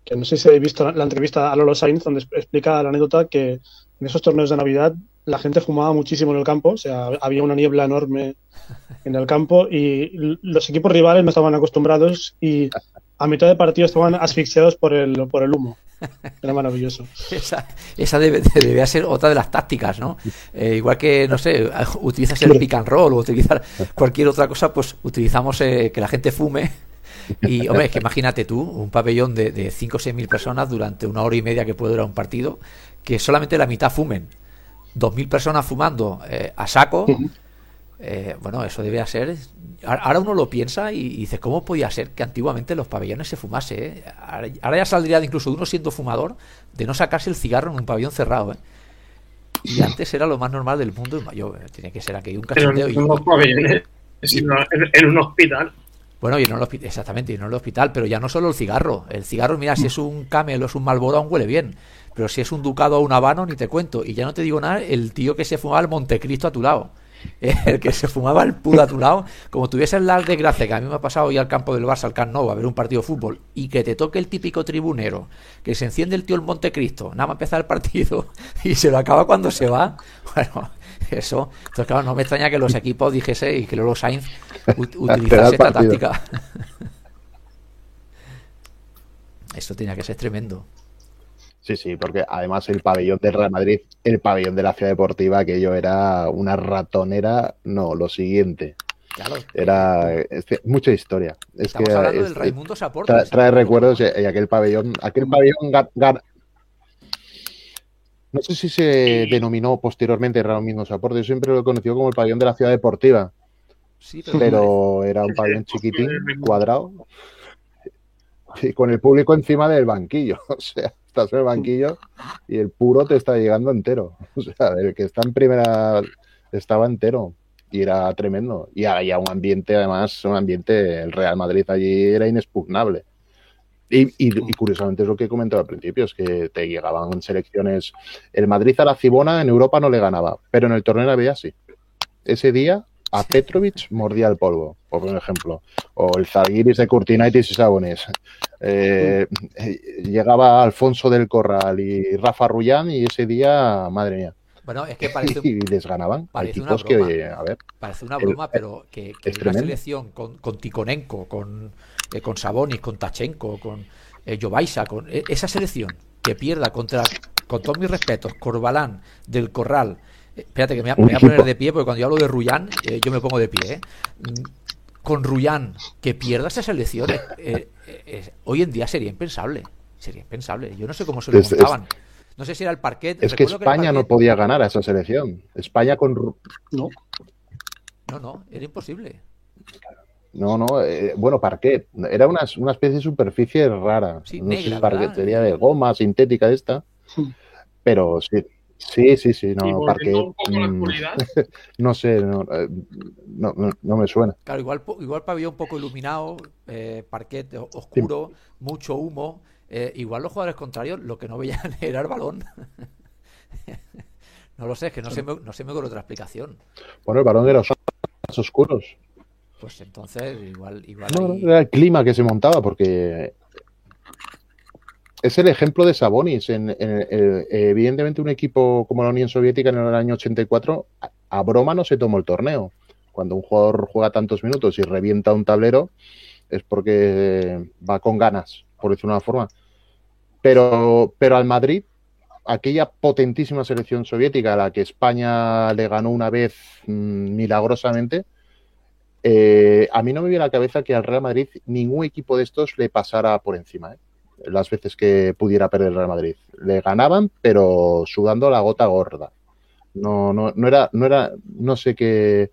Que no sé si habéis visto la, entrevista a Lolo Sainz, donde explica la anécdota que en esos torneos de Navidad la gente fumaba muchísimo en el campo, o sea, había una niebla enorme en el campo y los equipos rivales no estaban acostumbrados y a mitad de partido estaban asfixiados por el, por el humo. Era maravilloso. (laughs) Esa, esa debe, debía ser otra de las tácticas, ¿no? Eh, igual que, no sé, utilizas el pick and roll o utilizar cualquier otra cosa, pues utilizamos eh, que la gente fume. Y, hombre, es que imagínate tú, un pabellón de, de 5 o 6 mil personas durante una hora y media que puede durar un partido, que solamente la mitad fumen. 2.000 personas fumando eh, a saco. bueno, eso debía ser ahora uno lo piensa y dice, ¿cómo podía ser que antiguamente los pabellones se fumase? Eh? Ahora ya saldría incluso de uno siendo fumador de no sacarse el cigarro en un pabellón cerrado. ¿eh? Y antes era lo más normal del mundo. Yo, eh, tiene que ser aquí un cachondeo. en pabellones, en un hospital. Bueno, y no el hospital, exactamente, y no en el hospital, pero ya no solo el cigarro. El cigarro, mira, si es un camel o es un malboro, aún huele bien. Pero si es un ducado o un habano, ni te cuento. Y ya no te digo nada, el tío que se fumaba el Montecristo a tu lado. (laughs) el que se fumaba el pudo a tu lado, como tuviese la desgracia que a mí me ha pasado ir al campo del Barça, al Camp Nou, a ver un partido de fútbol, y que te toque el típico tribunero, que se enciende el tío el Montecristo, nada más empezar el partido, (laughs) y se lo acaba cuando se va, bueno, eso, entonces claro, no me extraña que los equipos dijese y que luego Sainz (laughs) utilizase esta táctica. Esto tenía que ser tremendo. Sí, sí, porque además el pabellón del Real Madrid, el pabellón de la ciudad deportiva, aquello era una ratonera, no, lo siguiente. Claro, era mucha historia. Es que, hablando del Raimundo Saporta. Trae, recuerdos y, aquel pabellón, aquel pabellón no sé si se denominó posteriormente Raimundo Saporta, yo siempre lo he conocido como el pabellón de la ciudad deportiva. Sí, pero, era un pabellón chiquitín, cuadrado, y con el público encima del banquillo. (laughs) O sea, estás en el banquillo y el puro te está llegando entero. (laughs) O sea, el que está en primera estaba entero y era tremendo. Y había un ambiente, además, un ambiente, el Real Madrid allí era inexpugnable. Y, curiosamente es lo que he comentado al principio, es que te llegaban selecciones. El Madrid a la Cibona en Europa no le ganaba, pero en el torneo había sí. Ese día a Petrovic mordía el polvo, por ejemplo. O el Zalgiris de Curtinaitis y Sabones. Eh, llegaba Alfonso del Corral y Rafa Rullán y ese día, madre mía. Bueno, es que parece. (laughs) y les ganaban. Parece una broma. Que, a ver, parece una broma, pero que, que una selección con, con Tikonenko, con, eh, con Sabonis, con Tachenko, con eh, Jovaisa, con eh, esa selección que pierda contra, con todos mis respetos, Corbalán, del Corral, Espérate, que me, voy a poner de pie, porque cuando yo hablo de Ruyán, eh, yo me pongo de pie. ¿eh? Mm, con Ruyán, que pierda esas elecciones, eh, hoy en día sería impensable. Sería impensable. Yo no sé cómo se lo montaban. No sé si era el parquet. Es que España no podía ganar a esa selección. España con. No. No, no, era imposible. No, no, bueno, parquet. Era una, una, especie de superficie rara. Sí, no negra, sé parquetería de goma sintética esta. Pero sí, Sí, sí, sí, no, parque, mm, (laughs) no sé, eh, no, no, no, me suena. Claro, igual, igual pabellón un poco iluminado, eh, parquet oscuro, mucho humo. Eh, igual los jugadores contrarios lo que no veían (laughs) era el balón. (laughs) no lo sé, es que no se me, no se me ocurre otra explicación. Bueno, el balón era oscuros. Pues entonces, igual. igual no, era el clima que se montaba, porque es el ejemplo de Sabonis. En, evidentemente, un equipo como la Unión Soviética en el año 84, a, broma no se tomó el torneo. Cuando un jugador juega tantos minutos y revienta un tablero, es porque va con ganas, por decirlo de una forma. Pero, pero al Madrid, aquella potentísima selección soviética a la que España le ganó una vez mm, milagrosamente, eh, a mí no me viene a la cabeza que al Real Madrid ningún equipo de estos le pasara por encima. ¿eh? Las veces que pudiera perder el Real Madrid. Le ganaban, pero sudando la gota gorda. No, no, no era, no era, no sé qué.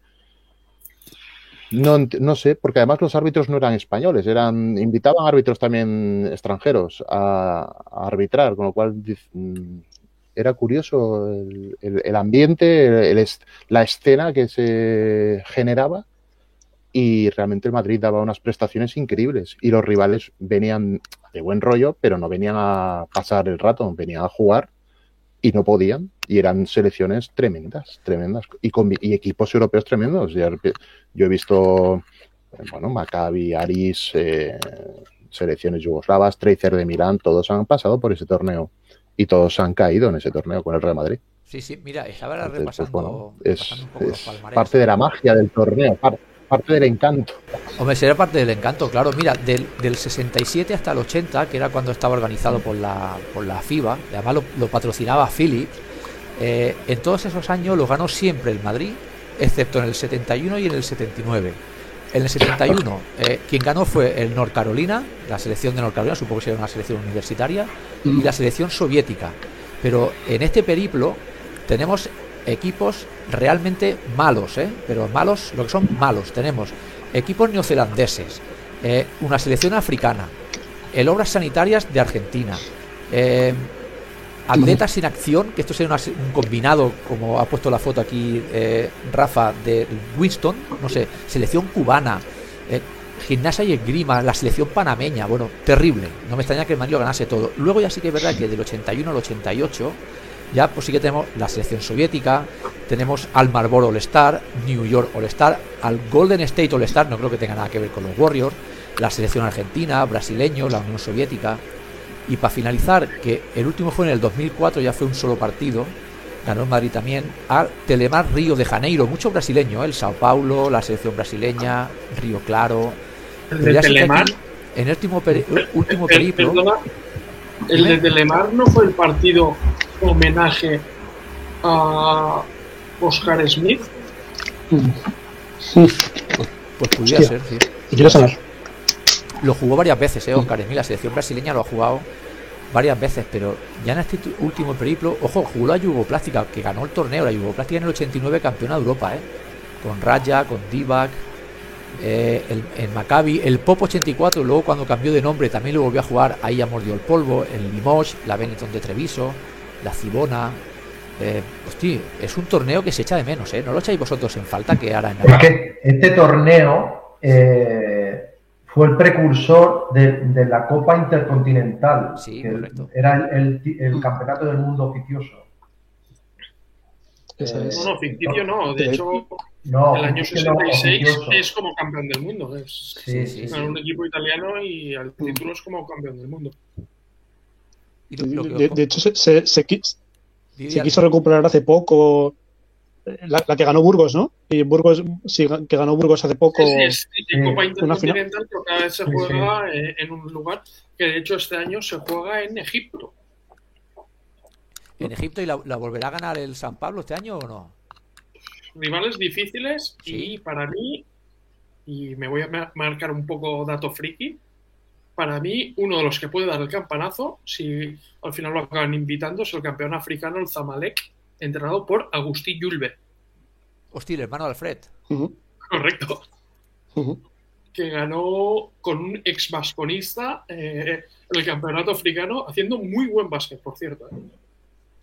No, no sé, porque además los árbitros no eran españoles, eran invitaban árbitros también extranjeros a, arbitrar, con lo cual mm, era curioso el, ambiente, la escena que se generaba y realmente el Madrid daba unas prestaciones increíbles y los rivales venían de buen rollo, pero no venían a pasar el rato, venían a jugar y no podían y eran selecciones tremendas, tremendas y, con, y equipos europeos tremendos. Yo he visto, bueno, Maccabi, Aris, eh, selecciones yugoslavas, Tracer de Milán, todos han pasado por ese torneo y todos han caído en ese torneo con el Real Madrid. Sí, sí, mira, estaba pues, repasando, es, parte de la magia del torneo, parte del encanto. Hombre, sería parte del encanto, claro. Mira, del, del 67 hasta el 80, que era cuando estaba organizado por la, por la FIBA, además lo, patrocinaba Philips, eh, en todos esos años lo ganó siempre el Madrid, excepto en el 71 y en el 79. En el 71, eh, quien ganó fue el North Carolina, la selección de North Carolina, supongo que sería una selección universitaria, y la selección soviética. Pero en este periplo tenemos equipos realmente malos, ¿eh? pero malos, lo que son malos. Tenemos equipos neozelandeses, eh, una selección africana, el Obras Sanitarias de Argentina, eh, atletas sin acción, que esto sería un combinado, como ha puesto la foto aquí eh, Rafa, de Winston, no sé, selección cubana, gimnasia y esgrima, la selección panameña, bueno, terrible. No me extraña que el Madrid ganase todo. Luego ya sí que es verdad que del 81 al 88 ya pues sí que tenemos la selección soviética, tenemos al Marlboro All Star, New York All Star, al Golden State All Star, no creo que tenga nada que ver con los Warriors, la selección argentina, brasileño, la Unión Soviética. Y para finalizar, que el último fue en el 2004, ya fue un solo partido, ganó el Madrid también, al Telemar Río de Janeiro, mucho brasileño, ¿eh? el Sao Paulo, la selección brasileña, Río Claro. ¿El de Telemar? en el último, último periplo. ¿El de Telemar no fue el partido homenaje a Oscar Smith? Pues, pues pudiera ser, sí. quiero saber. Lo jugó varias veces, ¿eh? Oscar Smith, la selección brasileña lo ha jugado varias veces, pero ya en este último periplo, ojo, jugó la Yugoplástica, que ganó el torneo, la Yugoplástica en el 89 campeona de Europa, ¿eh? Con Raya, con Divac, eh, el, Maccabi, el Pop 84, luego cuando cambió de nombre también lo volvió a jugar, ahí ya mordió el polvo, el Limoges, la Benetton de Treviso, la Cibona. Eh, es un torneo que se echa de menos, ¿eh? ¿No lo echáis vosotros en falta que ahora en que este torneo eh, fue el precursor de, la Copa Intercontinental. Sí, Era el, el, campeonato del mundo oficioso. Eh, no, no, ficticio no. De hecho, el año 66 es como campeón del mundo. Es, un equipo italiano y al título es como campeón del mundo. De, hecho, se, se, quiso recuperar hace poco eh, la, que ganó Burgos, ¿no? Y Burgos, sí, que ganó Burgos hace poco. Sí, sí, Copa Intercontinental, pero cada vez se juega eh, en un lugar que de hecho este año se juega en Egipto. ¿En Egipto y la, volverá a ganar el San Pablo este año o no? Rivales difíciles y para mí, y me voy a marcar un poco dato friki, para mí, uno de los que puede dar el campanazo, si al final lo acaban invitando, es el campeón africano, el Zamalek, entrenado por Agustí Yulbe. Hostia, el hermano de Alfred. Correcto. Que ganó con un ex vasconista eh, el campeonato africano, haciendo muy buen básquet, por cierto. ¿eh?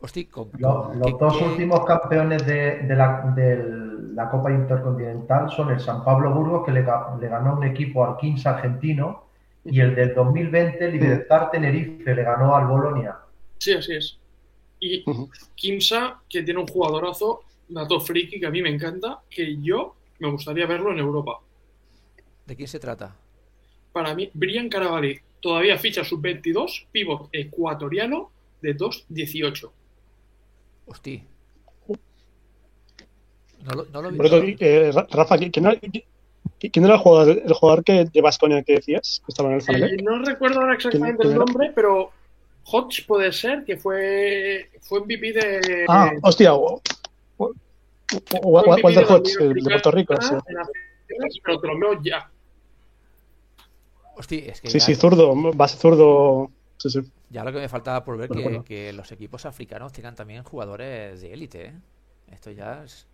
Hostia, los, dos últimos campeones de, la, Copa Intercontinental son el San Pablo Burgos, que le, le ganó un equipo al Kings argentino y el del 2020, Libertar Tenerife, le ganó al Bolonia. Sí, así es. Y Kimsa, que tiene un jugadorazo, dato friki, que a mí me encanta, que yo me gustaría verlo en Europa. ¿De quién se trata? Para mí, Brian Caravalli, todavía ficha sub-22, pivot ecuatoriano de 2-18. Hostia. No lo, no lo vi. Eh, Rafa, ¿quién era, ¿quién era el, jugador, el jugador que, de Basconia que decías? Que estaba en el? Eh, no recuerdo ahora exactamente el nombre, pero Hodge puede ser, que fue, fue MVP de. Ah, hostia. Walter Hodge, de, de Puerto Rico. Sí. Pero te lo veo ya. Hostia, es que sí, sí, zurdo, base zurdo. Sí, sí. Ya lo que me faltaba por ver que, bueno. que los equipos africanos tengan también jugadores de élite, ¿eh? Esto ya es.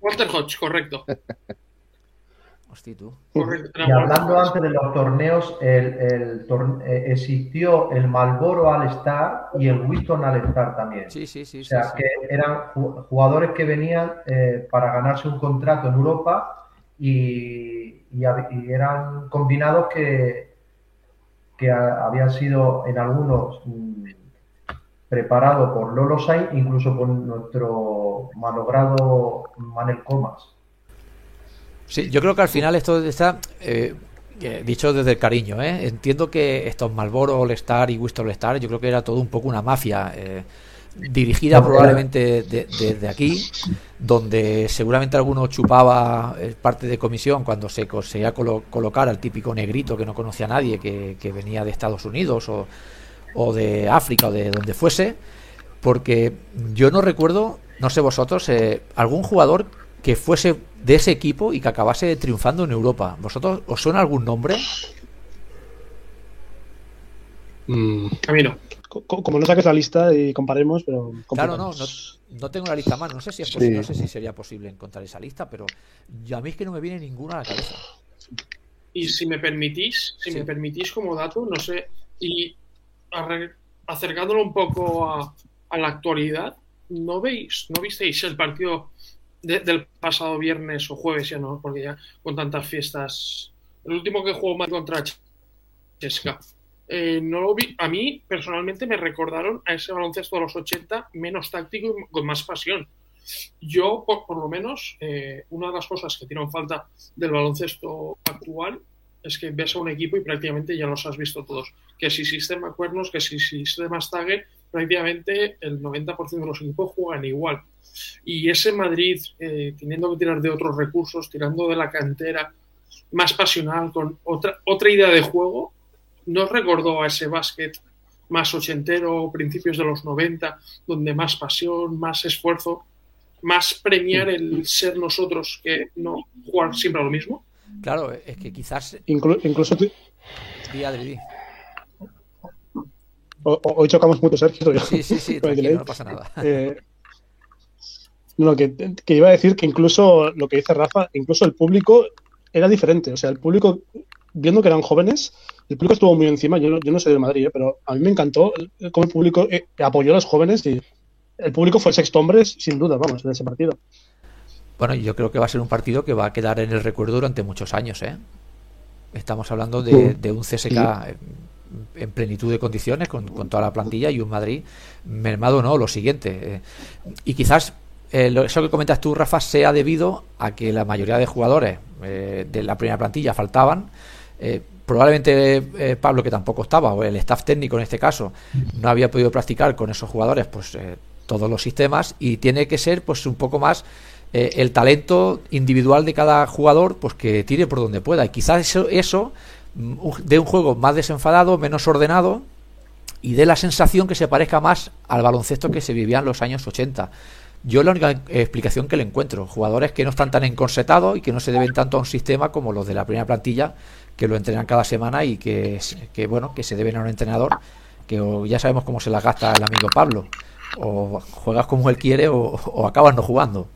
Walter Hodge, correcto. (laughs) Hostia, tú. Y hablando antes de los torneos, el, el torne eh, existió el Malboro All Star y el Winston All Star también. Sí, sí, sí. O sea, sí, que sí. eran jugadores que venían eh, para ganarse un contrato en Europa y, y, y eran combinados que, que a, habían sido en algunos mmm, preparados por Lolo Sainz, incluso por nuestro malogrado Manel Comas. Sí, yo creo que al final esto está eh, dicho desde el cariño. ¿eh? Entiendo que estos Malboro All Star y Winston All Star, yo creo que era todo un poco una mafia. Eh, dirigida probablemente desde de, de aquí, donde seguramente alguno chupaba parte de comisión cuando se conseguía colo colocar al típico negrito que no conocía a nadie, que, que venía de Estados Unidos o, o, de África o de donde fuese, porque yo no recuerdo, no sé vosotros, eh, algún jugador que fuese de ese equipo y que acabase triunfando en Europa. ¿Vosotros os suena algún nombre? Mm. A mí no. Como no saques la lista y comparemos, pero claro, no, no, no, tengo la lista más. No sé si es posible, sí. no sé si sería posible encontrar esa lista, pero yo, a mí es que no me viene ninguna a la cabeza. Y si me permitís, si sí. me permitís como dato, no sé, y acercándolo un poco a, a la actualidad, ¿no veis, no visteis el partido de, del pasado viernes o jueves ya no, porque ya con tantas fiestas. El último que jugó Madrid contra Chesca. Eh, no lo vi. A mí, personalmente, me recordaron a ese baloncesto de los 80 menos táctico y con más pasión. Yo, por, lo menos, eh, una de las cosas que tienen falta del baloncesto actual es que ves a un equipo y prácticamente ya los has visto todos. Que si sistema cuernos, que si sistema stague, prácticamente el 90% de los equipos juegan igual. Y ese Madrid, eh, teniendo que tirar de otros recursos, tirando de la cantera, más pasional, con otra, otra idea de juego, ¿no recordó a ese básquet más ochentero, principios de los 90, donde más pasión, más esfuerzo, más premiar el ser nosotros que no jugar siempre a lo mismo? Claro, es que quizás... Inclu incluso... Tú... Di, Adri. Hoy chocamos mucho, Sergio. Sí, sí, sí, (laughs) tranquilo, no pasa nada. Eh, no, que, que, iba a decir que incluso lo que dice Rafa, incluso el público era diferente. O sea, el público, viendo que eran jóvenes, el público estuvo muy encima. Yo, yo no soy de Madrid, ¿eh? pero a mí me encantó cómo el público eh, apoyó a los jóvenes y el público fue el sexto hombre, sin duda, vamos, de ese partido. Bueno, yo creo que va a ser un partido que va a quedar en el recuerdo durante muchos años, ¿eh? Estamos hablando de, de un CSK sí. en plenitud de condiciones, con, con, toda la plantilla, y un Madrid mermado, no, lo siguiente. Eh, y quizás eh, eso que comentas tú, Rafa, sea debido a que la mayoría de jugadores eh, de la primera plantilla faltaban. Eh, probablemente eh, Pablo, que tampoco estaba, o el staff técnico en este caso, no había podido practicar con esos jugadores pues eh, todos los sistemas y tiene que ser pues un poco más el talento individual de cada jugador pues que tire por donde pueda. Y quizás eso, eso de un juego más desenfadado, menos ordenado y de la sensación que se parezca más al baloncesto que se vivía en los años 80 yo la única explicación que le encuentro, jugadores que no están tan encorsetados y que no se deben tanto a un sistema como los de la primera plantilla, que lo entrenan cada semana y que, bueno, que se deben a un entrenador, que ya sabemos cómo se las gasta el amigo Pablo, o juegas como él quiere o, acabas no jugando.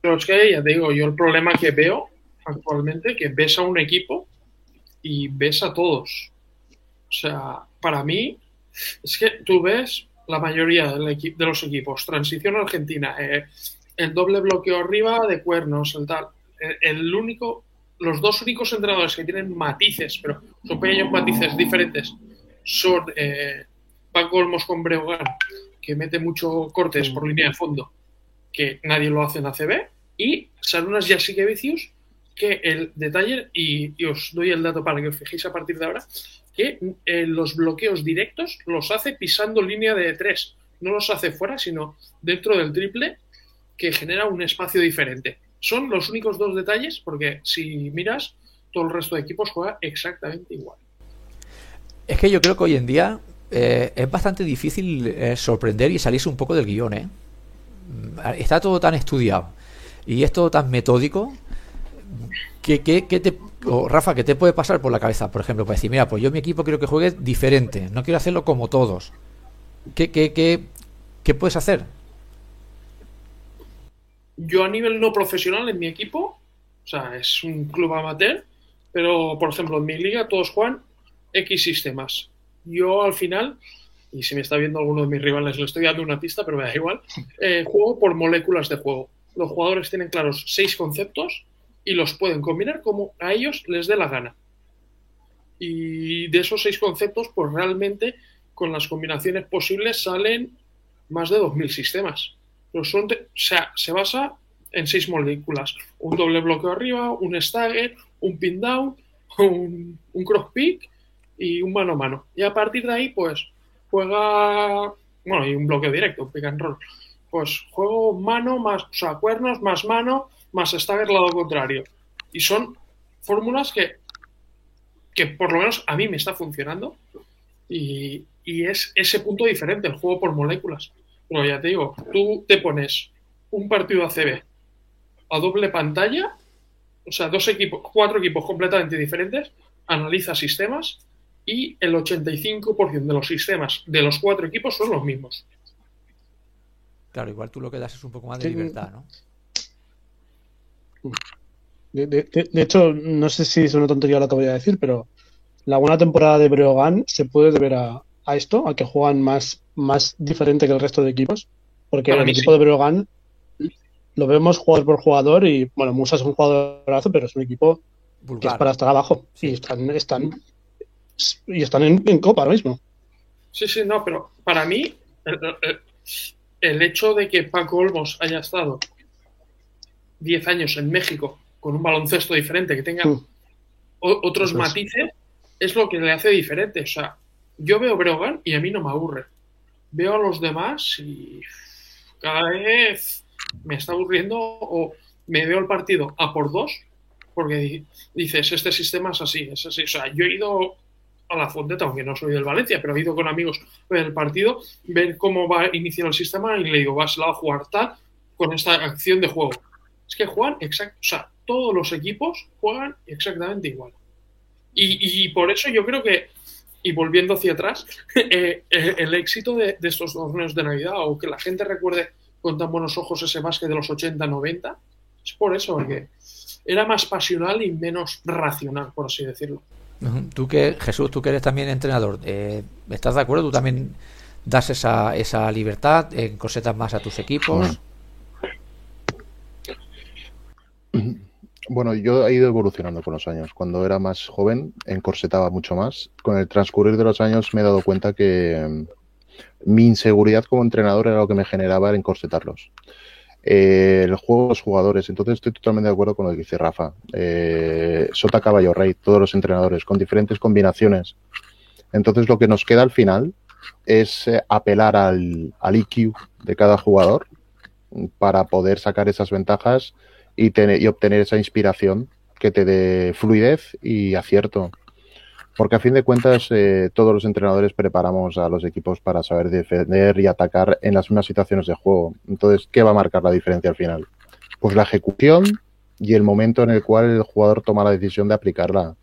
Pero es que ya te digo, yo el problema que veo actualmente, que ves a un equipo y ves a todos. O sea, para mí, es que tú ves la mayoría de los equipos. Transición argentina, eh, el doble bloqueo arriba de cuernos, el tal. El, el, único, los dos únicos entrenadores que tienen matices, pero son pequeños matices diferentes, son eh, Paco Olmos con Breogán, que mete mucho cortes por línea de fondo, que nadie lo hace en ACB, y Sarunas Jasikevicius, que el detalle, y, os doy el dato para que os fijéis a partir de ahora, que eh, los bloqueos directos los hace pisando línea de tres. No los hace fuera, sino dentro del triple, que genera un espacio diferente. Son los únicos dos detalles, porque si miras, todo el resto de equipos juega exactamente igual. Es que yo creo que hoy en día eh, es bastante difícil eh, sorprender y salirse un poco del guion, ¿eh? Está todo tan estudiado y es todo tan metódico que, que, te, Rafa, ¿qué te puede pasar por la cabeza, por ejemplo, para decir, mira, pues yo mi equipo quiero que juegue diferente, no quiero hacerlo como todos. ¿Qué, qué, qué, qué puedes hacer? Yo a nivel no profesional en mi equipo, o sea, es un club amateur, pero por ejemplo en mi liga todos juegan X sistemas. Yo al final, y si me está viendo alguno de mis rivales, le estoy dando una pista, pero me da igual, (laughs) eh, juego por moléculas de juego. Los jugadores tienen claros seis conceptos y los pueden combinar como a ellos les dé la gana. Y de esos seis conceptos, pues realmente con las combinaciones posibles salen más de 2.000 sistemas. Son o sea, se basa en seis moléculas. Un doble bloqueo arriba, un stagger, un pin down, un, un cross pick y un mano a mano. Y a partir de ahí, pues, juega, bueno, y un bloqueo directo, un pick and roll. Pues juego mano más, o sea, cuernos más mano más stagger lado contrario. Y son fórmulas que, que por lo menos a mí me está funcionando. Y, y es ese punto diferente, el juego por moléculas. Pero ya te digo, tú te pones un partido ACB a doble pantalla, o sea, dos equipos, cuatro equipos completamente diferentes, analiza sistemas y el 85% de los sistemas de los cuatro equipos son los mismos. Claro, igual tú lo que das es un poco más de libertad, ¿no? De, hecho, no sé si es una tontería lo que voy a decir, pero la buena temporada de Breogán se puede deber a, esto, a que juegan más, más diferente que el resto de equipos. Porque el equipo de Breogán lo vemos jugador por jugador y, bueno, Musa es un jugadorazo, pero es un equipo que es para estar abajo. Sí. Y están, están, y están en, Copa ahora mismo. Sí, sí, no, pero para mí el, hecho de que Paco Olmos haya estado 10 años en México con un baloncesto diferente, que tenga mm. otros matices, es lo que le hace diferente. O sea, yo veo Brogan y a mí no me aburre. Veo a los demás y cada vez me está aburriendo o me veo el partido a por dos porque dices, este sistema es así, es así. O sea, yo he ido a la Fonteta, aunque no soy del Valencia, pero he ido con amigos ver el partido, ver cómo va a iniciar el sistema y le digo, vas a jugar tal con esta acción de juego. Es que juegan exacto, o sea, todos los equipos juegan exactamente igual. Y, por eso yo creo que, y volviendo hacia atrás, (laughs) eh, eh, el éxito de, de estos torneos de Navidad o que la gente recuerde con tan buenos ojos ese básquet de los 80-90, es por eso, porque era más pasional y menos racional, por así decirlo. Tú que, Jesús, tú que eres también entrenador, eh, ¿estás de acuerdo? ¿Tú también das esa, esa libertad, en cosetas más a tus equipos? Bueno, yo he ido evolucionando con los años. Cuando era más joven, encorsetaba mucho más. Con el transcurrir de los años me he dado cuenta que mm, mi inseguridad como entrenador era lo que me generaba el encorsetarlos. Eh, el juego de los jugadores. Entonces estoy totalmente de acuerdo con lo que dice Rafa. Eh, Sota Caballo Rey, todos los entrenadores, con diferentes combinaciones. Entonces lo que nos queda al final es eh, apelar al, al IQ de cada jugador para poder sacar esas ventajas y, tener, y obtener esa inspiración que te dé fluidez y acierto. Porque a fin de cuentas eh, todos los entrenadores preparamos a los equipos para saber defender y atacar en las mismas situaciones de juego. Entonces, ¿qué va a marcar la diferencia al final? Pues la ejecución y el momento en el cual el jugador toma la decisión de aplicarla.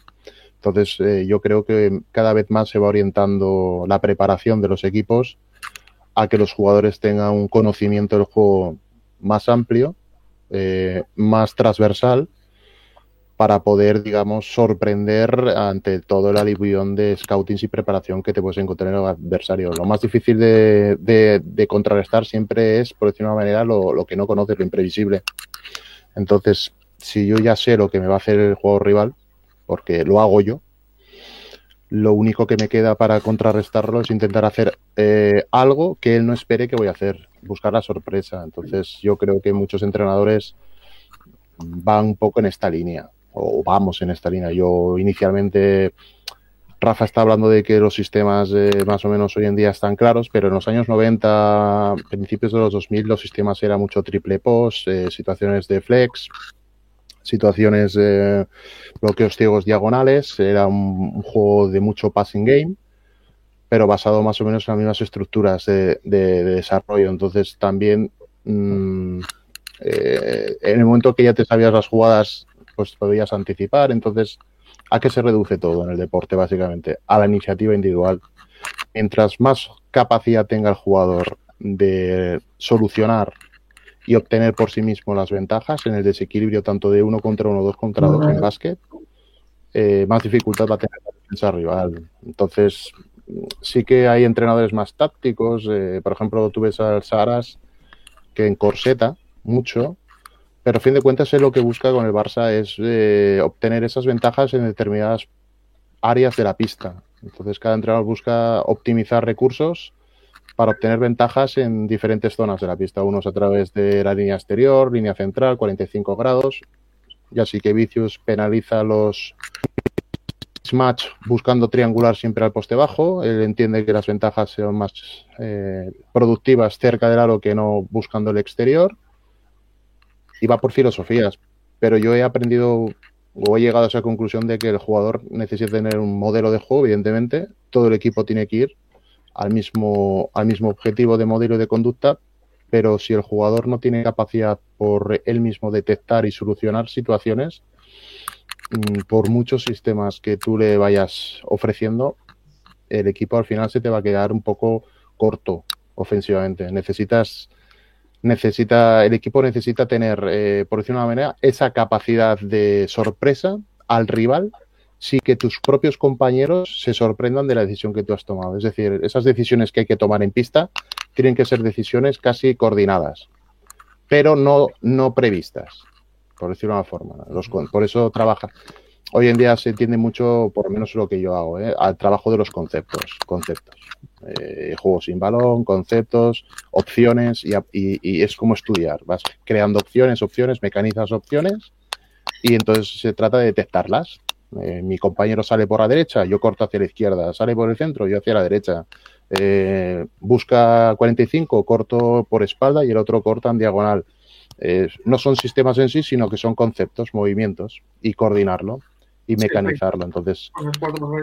Entonces, eh, yo creo que cada vez más se va orientando la preparación de los equipos a que los jugadores tengan un conocimiento del juego más amplio, eh, más transversal para poder, digamos, sorprender ante todo el alivión de scouting y preparación que te puedes encontrar en el adversario. Lo más difícil de, contrarrestar siempre es, por decir una manera, lo, que no conoces, lo imprevisible. Entonces, si yo ya sé lo que me va a hacer el juego rival, porque lo hago yo, lo único que me queda para contrarrestarlo es intentar hacer eh, algo que él no espere que voy a hacer, buscar la sorpresa. Entonces, yo creo que muchos entrenadores van un poco en esta línea o vamos en esta línea. Yo inicialmente, Rafa está hablando de que los sistemas eh, más o menos hoy en día están claros, pero en los años 90, principios de los 2000, los sistemas eran mucho triple post, eh, situaciones de flex, situaciones de bloqueos ciegos diagonales, era un, juego de mucho passing game pero basado más o menos en las mismas estructuras de, desarrollo. Entonces también mm, eh, en el momento que ya te sabías las jugadas, pues podías anticipar. Entonces, ¿a qué se reduce todo en el deporte básicamente? A la iniciativa individual. Mientras más capacidad tenga el jugador de solucionar y obtener por sí mismo las ventajas en el desequilibrio tanto de uno contra uno, dos contra dos en básquet, eh, más dificultad va a tener la defensa rival. Entonces, sí que hay entrenadores más tácticos. Eh, por ejemplo, tú ves al Saras que en Corseta mucho, pero a fin de cuentas él lo que busca con el Barça es eh, obtener esas ventajas en determinadas áreas de la pista. Entonces cada entrenador busca optimizar recursos para obtener ventajas en diferentes zonas de la pista, unos a través de la línea exterior, línea central, 45 grados, y así que Vicius penaliza los match buscando triangular siempre al poste bajo. Él entiende que las ventajas son más eh, productivas cerca del aro que no buscando el exterior. Y va por filosofías. Pero yo he aprendido o he llegado a esa conclusión de que el jugador necesita tener un modelo de juego, evidentemente. Todo el equipo tiene que ir al mismo, al mismo objetivo de modelo de conducta. Pero si el jugador no tiene capacidad por él mismo detectar y solucionar situaciones, Mm, por muchos sistemas que tú le vayas ofreciendo, el equipo al final se te va a quedar un poco corto ofensivamente. Necesitas, necesita, el equipo necesita tener, eh, por decirlo de una manera, esa capacidad de sorpresa al rival sí que tus propios compañeros se sorprendan de la decisión que tú has tomado. Es decir, esas decisiones que hay que tomar en pista tienen que ser decisiones casi coordinadas, pero no, no previstas por decirlo de una forma. Los, por eso trabaja. Hoy en día se entiende mucho, por lo menos lo que yo hago, ¿eh? al trabajo de los conceptos. Conceptos. Eh, juegos sin balón, conceptos, opciones, y, es como estudiar. Vas creando opciones, opciones, mecanizas opciones, y entonces se trata de detectarlas. Eh, mi compañero sale por la derecha, yo corto hacia la izquierda, sale por el centro, yo hacia la derecha. Eh, busca 45, corto por espalda y el otro corta en diagonal no son sistemas en sí, sino que son conceptos, movimientos y coordinarlo y mecanizarlo. Entonces,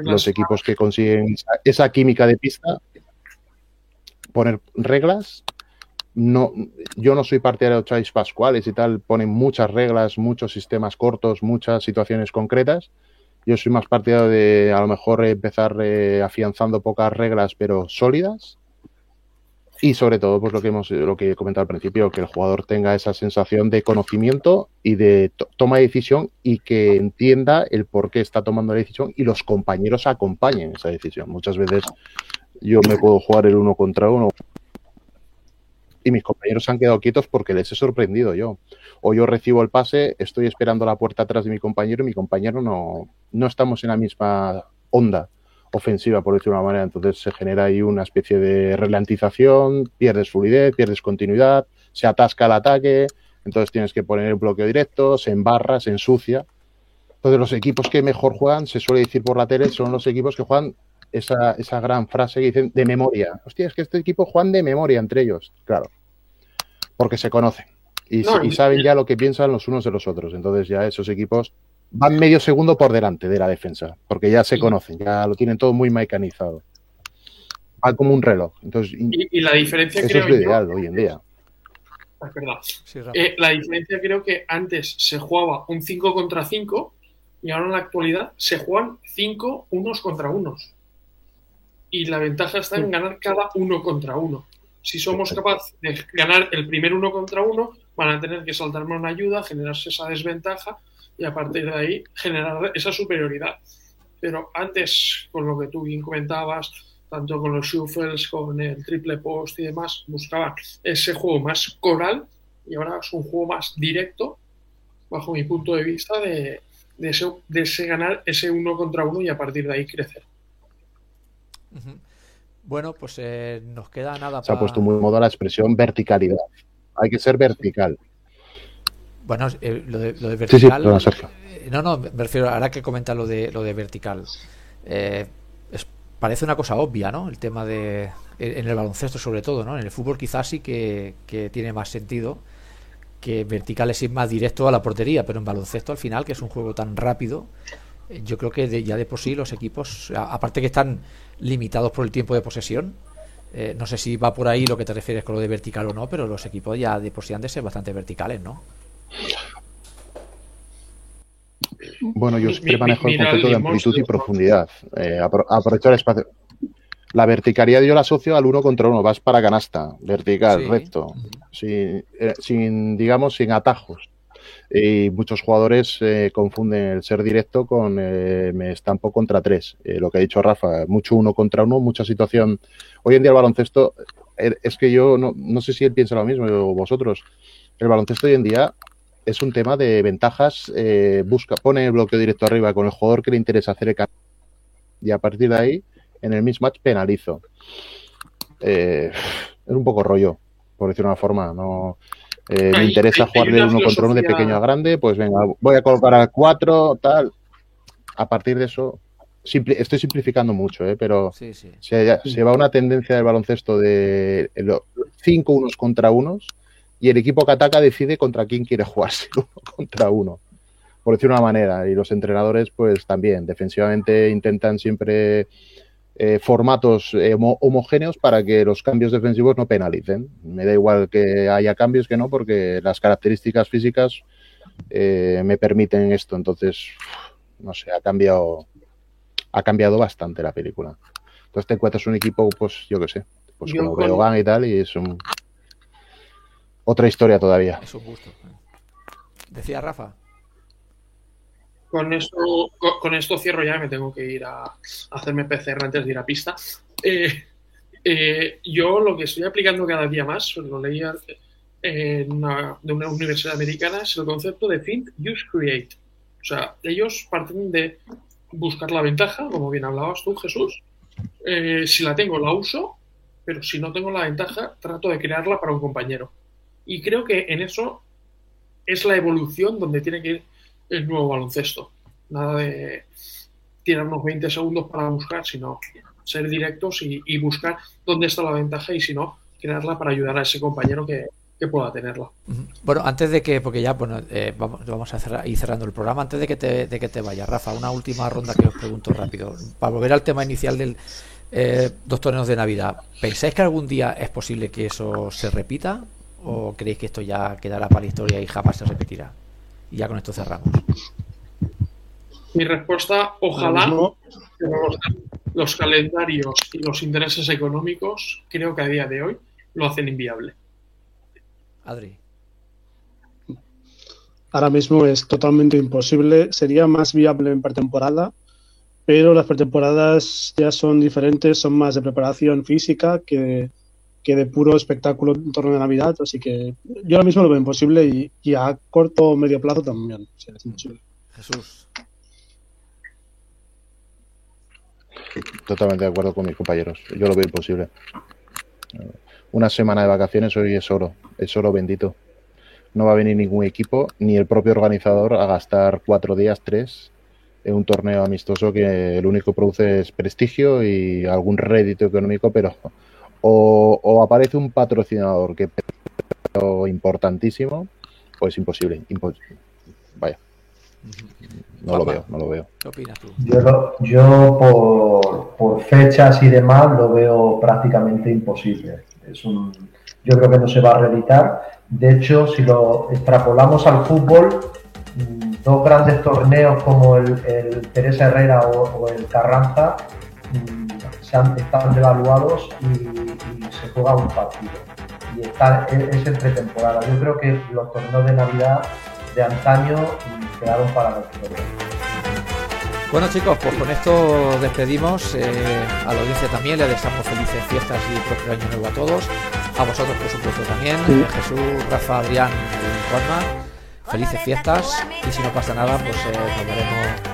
los equipos que consiguen esa, química de pista, poner reglas. No, yo no soy partidario de Chais Pascuales y tal, ponen muchas reglas, muchos sistemas cortos, muchas situaciones concretas. Yo soy más partidario de a lo mejor empezar eh, afianzando pocas reglas, pero sólidas, y sobre todo, pues lo que hemos, lo que he comentado al principio, que el jugador tenga esa sensación de conocimiento y de toma de decisión y que entienda el por qué está tomando la decisión y los compañeros acompañen esa decisión. Muchas veces yo me puedo jugar el uno contra uno y mis compañeros se han quedado quietos porque les he sorprendido yo. O yo recibo el pase, estoy esperando la puerta atrás de mi compañero y mi compañero no, no estamos en la misma onda ofensiva, por decirlo de una manera. Entonces se genera ahí una especie de ralentización, pierdes fluidez, pierdes continuidad, se atasca el ataque, entonces tienes que poner el bloqueo directo, se embarra, se ensucia. Entonces los equipos que mejor juegan, se suele decir por la tele, son los equipos que juegan esa, esa gran frase que dicen de memoria. Hostia, es que este equipo juegan de memoria entre ellos, claro, porque se conocen y, y saben ya lo que piensan los unos de los otros. Entonces ya esos equipos van medio segundo por delante de la defensa, porque ya se conocen, ya lo tienen todo muy mecanizado. Va como un reloj. Entonces, y, la diferencia eso es lo ideal hoy en día. Es eh, la diferencia creo que antes se jugaba un 5 contra 5 y ahora en la actualidad se juegan 5 unos contra unos. Y la ventaja está en ganar cada uno contra uno. Si somos capaces de ganar el primer uno contra uno, van a tener que saltarme una ayuda, generarse esa desventaja y a partir de ahí generar esa superioridad. Pero antes, con lo que tú bien comentabas, tanto con los shuffles, con el triple post y demás, buscaban ese juego más coral y ahora es un juego más directo, bajo mi punto de vista, de, de, ese, de ese ganar ese uno contra uno y a partir de ahí crecer. Bueno, pues eh, nos queda nada. Se ha puesto muy moda la expresión verticalidad. Hay que ser vertical. Bueno, eh, lo, de, vertical no, no, me refiero, ahora que comenta lo de, lo de vertical. Eh, parece una cosa obvia, ¿no? El tema de. En el baloncesto, sobre todo, ¿no? En el fútbol, quizás sí que, tiene más sentido que vertical es ir más directo a la portería, pero en baloncesto, al final, que es un juego tan rápido, eh, yo creo que ya de por sí los equipos, aparte que están limitados por el tiempo de posesión, eh, no sé si va por ahí lo que te refieres con lo de vertical o no, pero los equipos ya de por sí han de ser bastante verticales, ¿no? Bueno, yo siempre manejo el concepto de amplitud y profundidad. Eh, aprovechar el espacio. La verticalidad yo la asocio al uno contra uno. Vas para canasta, vertical, recto, sin, eh, sin, digamos, sin atajos. Y muchos jugadores eh, confunden el ser directo con me estampo contra tres. lo que ha dicho Rafa, mucho uno contra uno, mucha situación. Hoy en día el baloncesto, es que yo no, no sé si él piensa lo mismo o vosotros. El baloncesto hoy en día es un tema de ventajas. Eh, busca, pone el bloqueo directo arriba con el jugador que le interesa hacer el y a partir de ahí, en el mismatch penalizo. Eh, es un poco rollo, por decirlo de una forma. No eh, me interesa jugar de uno contra uno de pequeño a grande, pues venga, voy a colocar a cuatro, tal. A partir de eso, estoy simplificando mucho, pero Se, se, va una tendencia del baloncesto de cinco unos contra unos y el equipo que ataca decide contra quién quiere jugarse (laughs) uno contra uno, por decir una manera. Y los entrenadores, pues también, defensivamente intentan siempre eh, formatos eh, homogéneos para que los cambios defensivos no penalicen. Me da igual que haya cambios que no, porque las características físicas eh, me permiten esto. Entonces, no sé, ha cambiado, ha cambiado bastante la película. Entonces te encuentras un equipo, pues yo qué sé, pues como Breogán y tal, y es un, otra historia todavía. Es un gusto. Decía Rafa. Con esto, con, esto cierro ya, me tengo que ir a, hacerme PCR antes de ir a pista. Eh, eh, yo lo que estoy aplicando cada día más, lo leía de una universidad americana, es el concepto de Think, Use, Create. O sea, ellos parten de buscar la ventaja, como bien hablabas tú, Jesús. Eh, si la tengo, la uso, pero si no tengo la ventaja, trato de crearla para un compañero. Y creo que en eso es la evolución donde tiene que ir el nuevo baloncesto. Nada de tirar unos 20 segundos para buscar, sino ser directos y, buscar dónde está la ventaja y si no, crearla para ayudar a ese compañero que, pueda tenerla. Bueno, antes de que, porque ya bueno, eh, vamos, vamos, a cerrar, ir cerrando el programa, antes de que te, de que te vaya, Rafa, una última ronda que os pregunto rápido. Para volver al tema inicial del eh, dos torneos de Navidad, ¿pensáis que algún día es posible que eso se repita? ¿O creéis que esto ya quedará para la historia y jamás se repetirá? Y ya con esto cerramos. Mi respuesta, ojalá los calendarios y los intereses económicos, creo que a día de hoy lo hacen inviable. Adri. Ahora mismo es totalmente imposible. Sería más viable en pretemporada, pero las pretemporadas ya son diferentes, son más de preparación física que que de puro espectáculo en torno a Navidad, así que yo ahora mismo lo veo imposible y, a corto o medio plazo también es imposible. Jesús. Totalmente de acuerdo con mis compañeros, yo lo veo imposible. Una semana de vacaciones hoy es oro, es oro bendito. No va a venir ningún equipo, ni el propio organizador, a gastar cuatro días, tres, en un torneo amistoso que lo único que produce es prestigio y algún rédito económico, pero o, aparece un patrocinador que es importantísimo, pues imposible. Vaya. No lo veo, no lo veo. ¿Qué opinas tú? Yo, por, por, fechas y demás lo veo prácticamente imposible. Es un, yo creo que no se va a reeditar. De hecho, si lo extrapolamos al fútbol, mm, dos grandes torneos como el, Teresa Herrera o, el Carranza mm, están devaluados y se juega un partido. Y está, es, entre temporada. Yo creo que los torneos de Navidad de antaño quedaron para los Bueno chicos, pues con esto despedimos eh, a la audiencia también, le deseamos felices fiestas y próspero año nuevo a todos, a vosotros por supuesto también, Jesús, Rafa, Adrián y Juanma, felices fiestas. Y si no pasa nada pues eh, nos veremos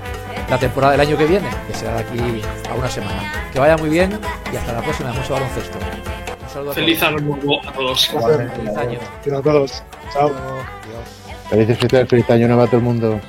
la temporada del año que viene, que será de aquí a una semana. Que vaya muy bien y hasta la próxima, mucho baloncesto. Feliz año nuevo a todos. Feliz año. a todos. Chao. Felices fiestas, feliz año nuevo a todo el mundo.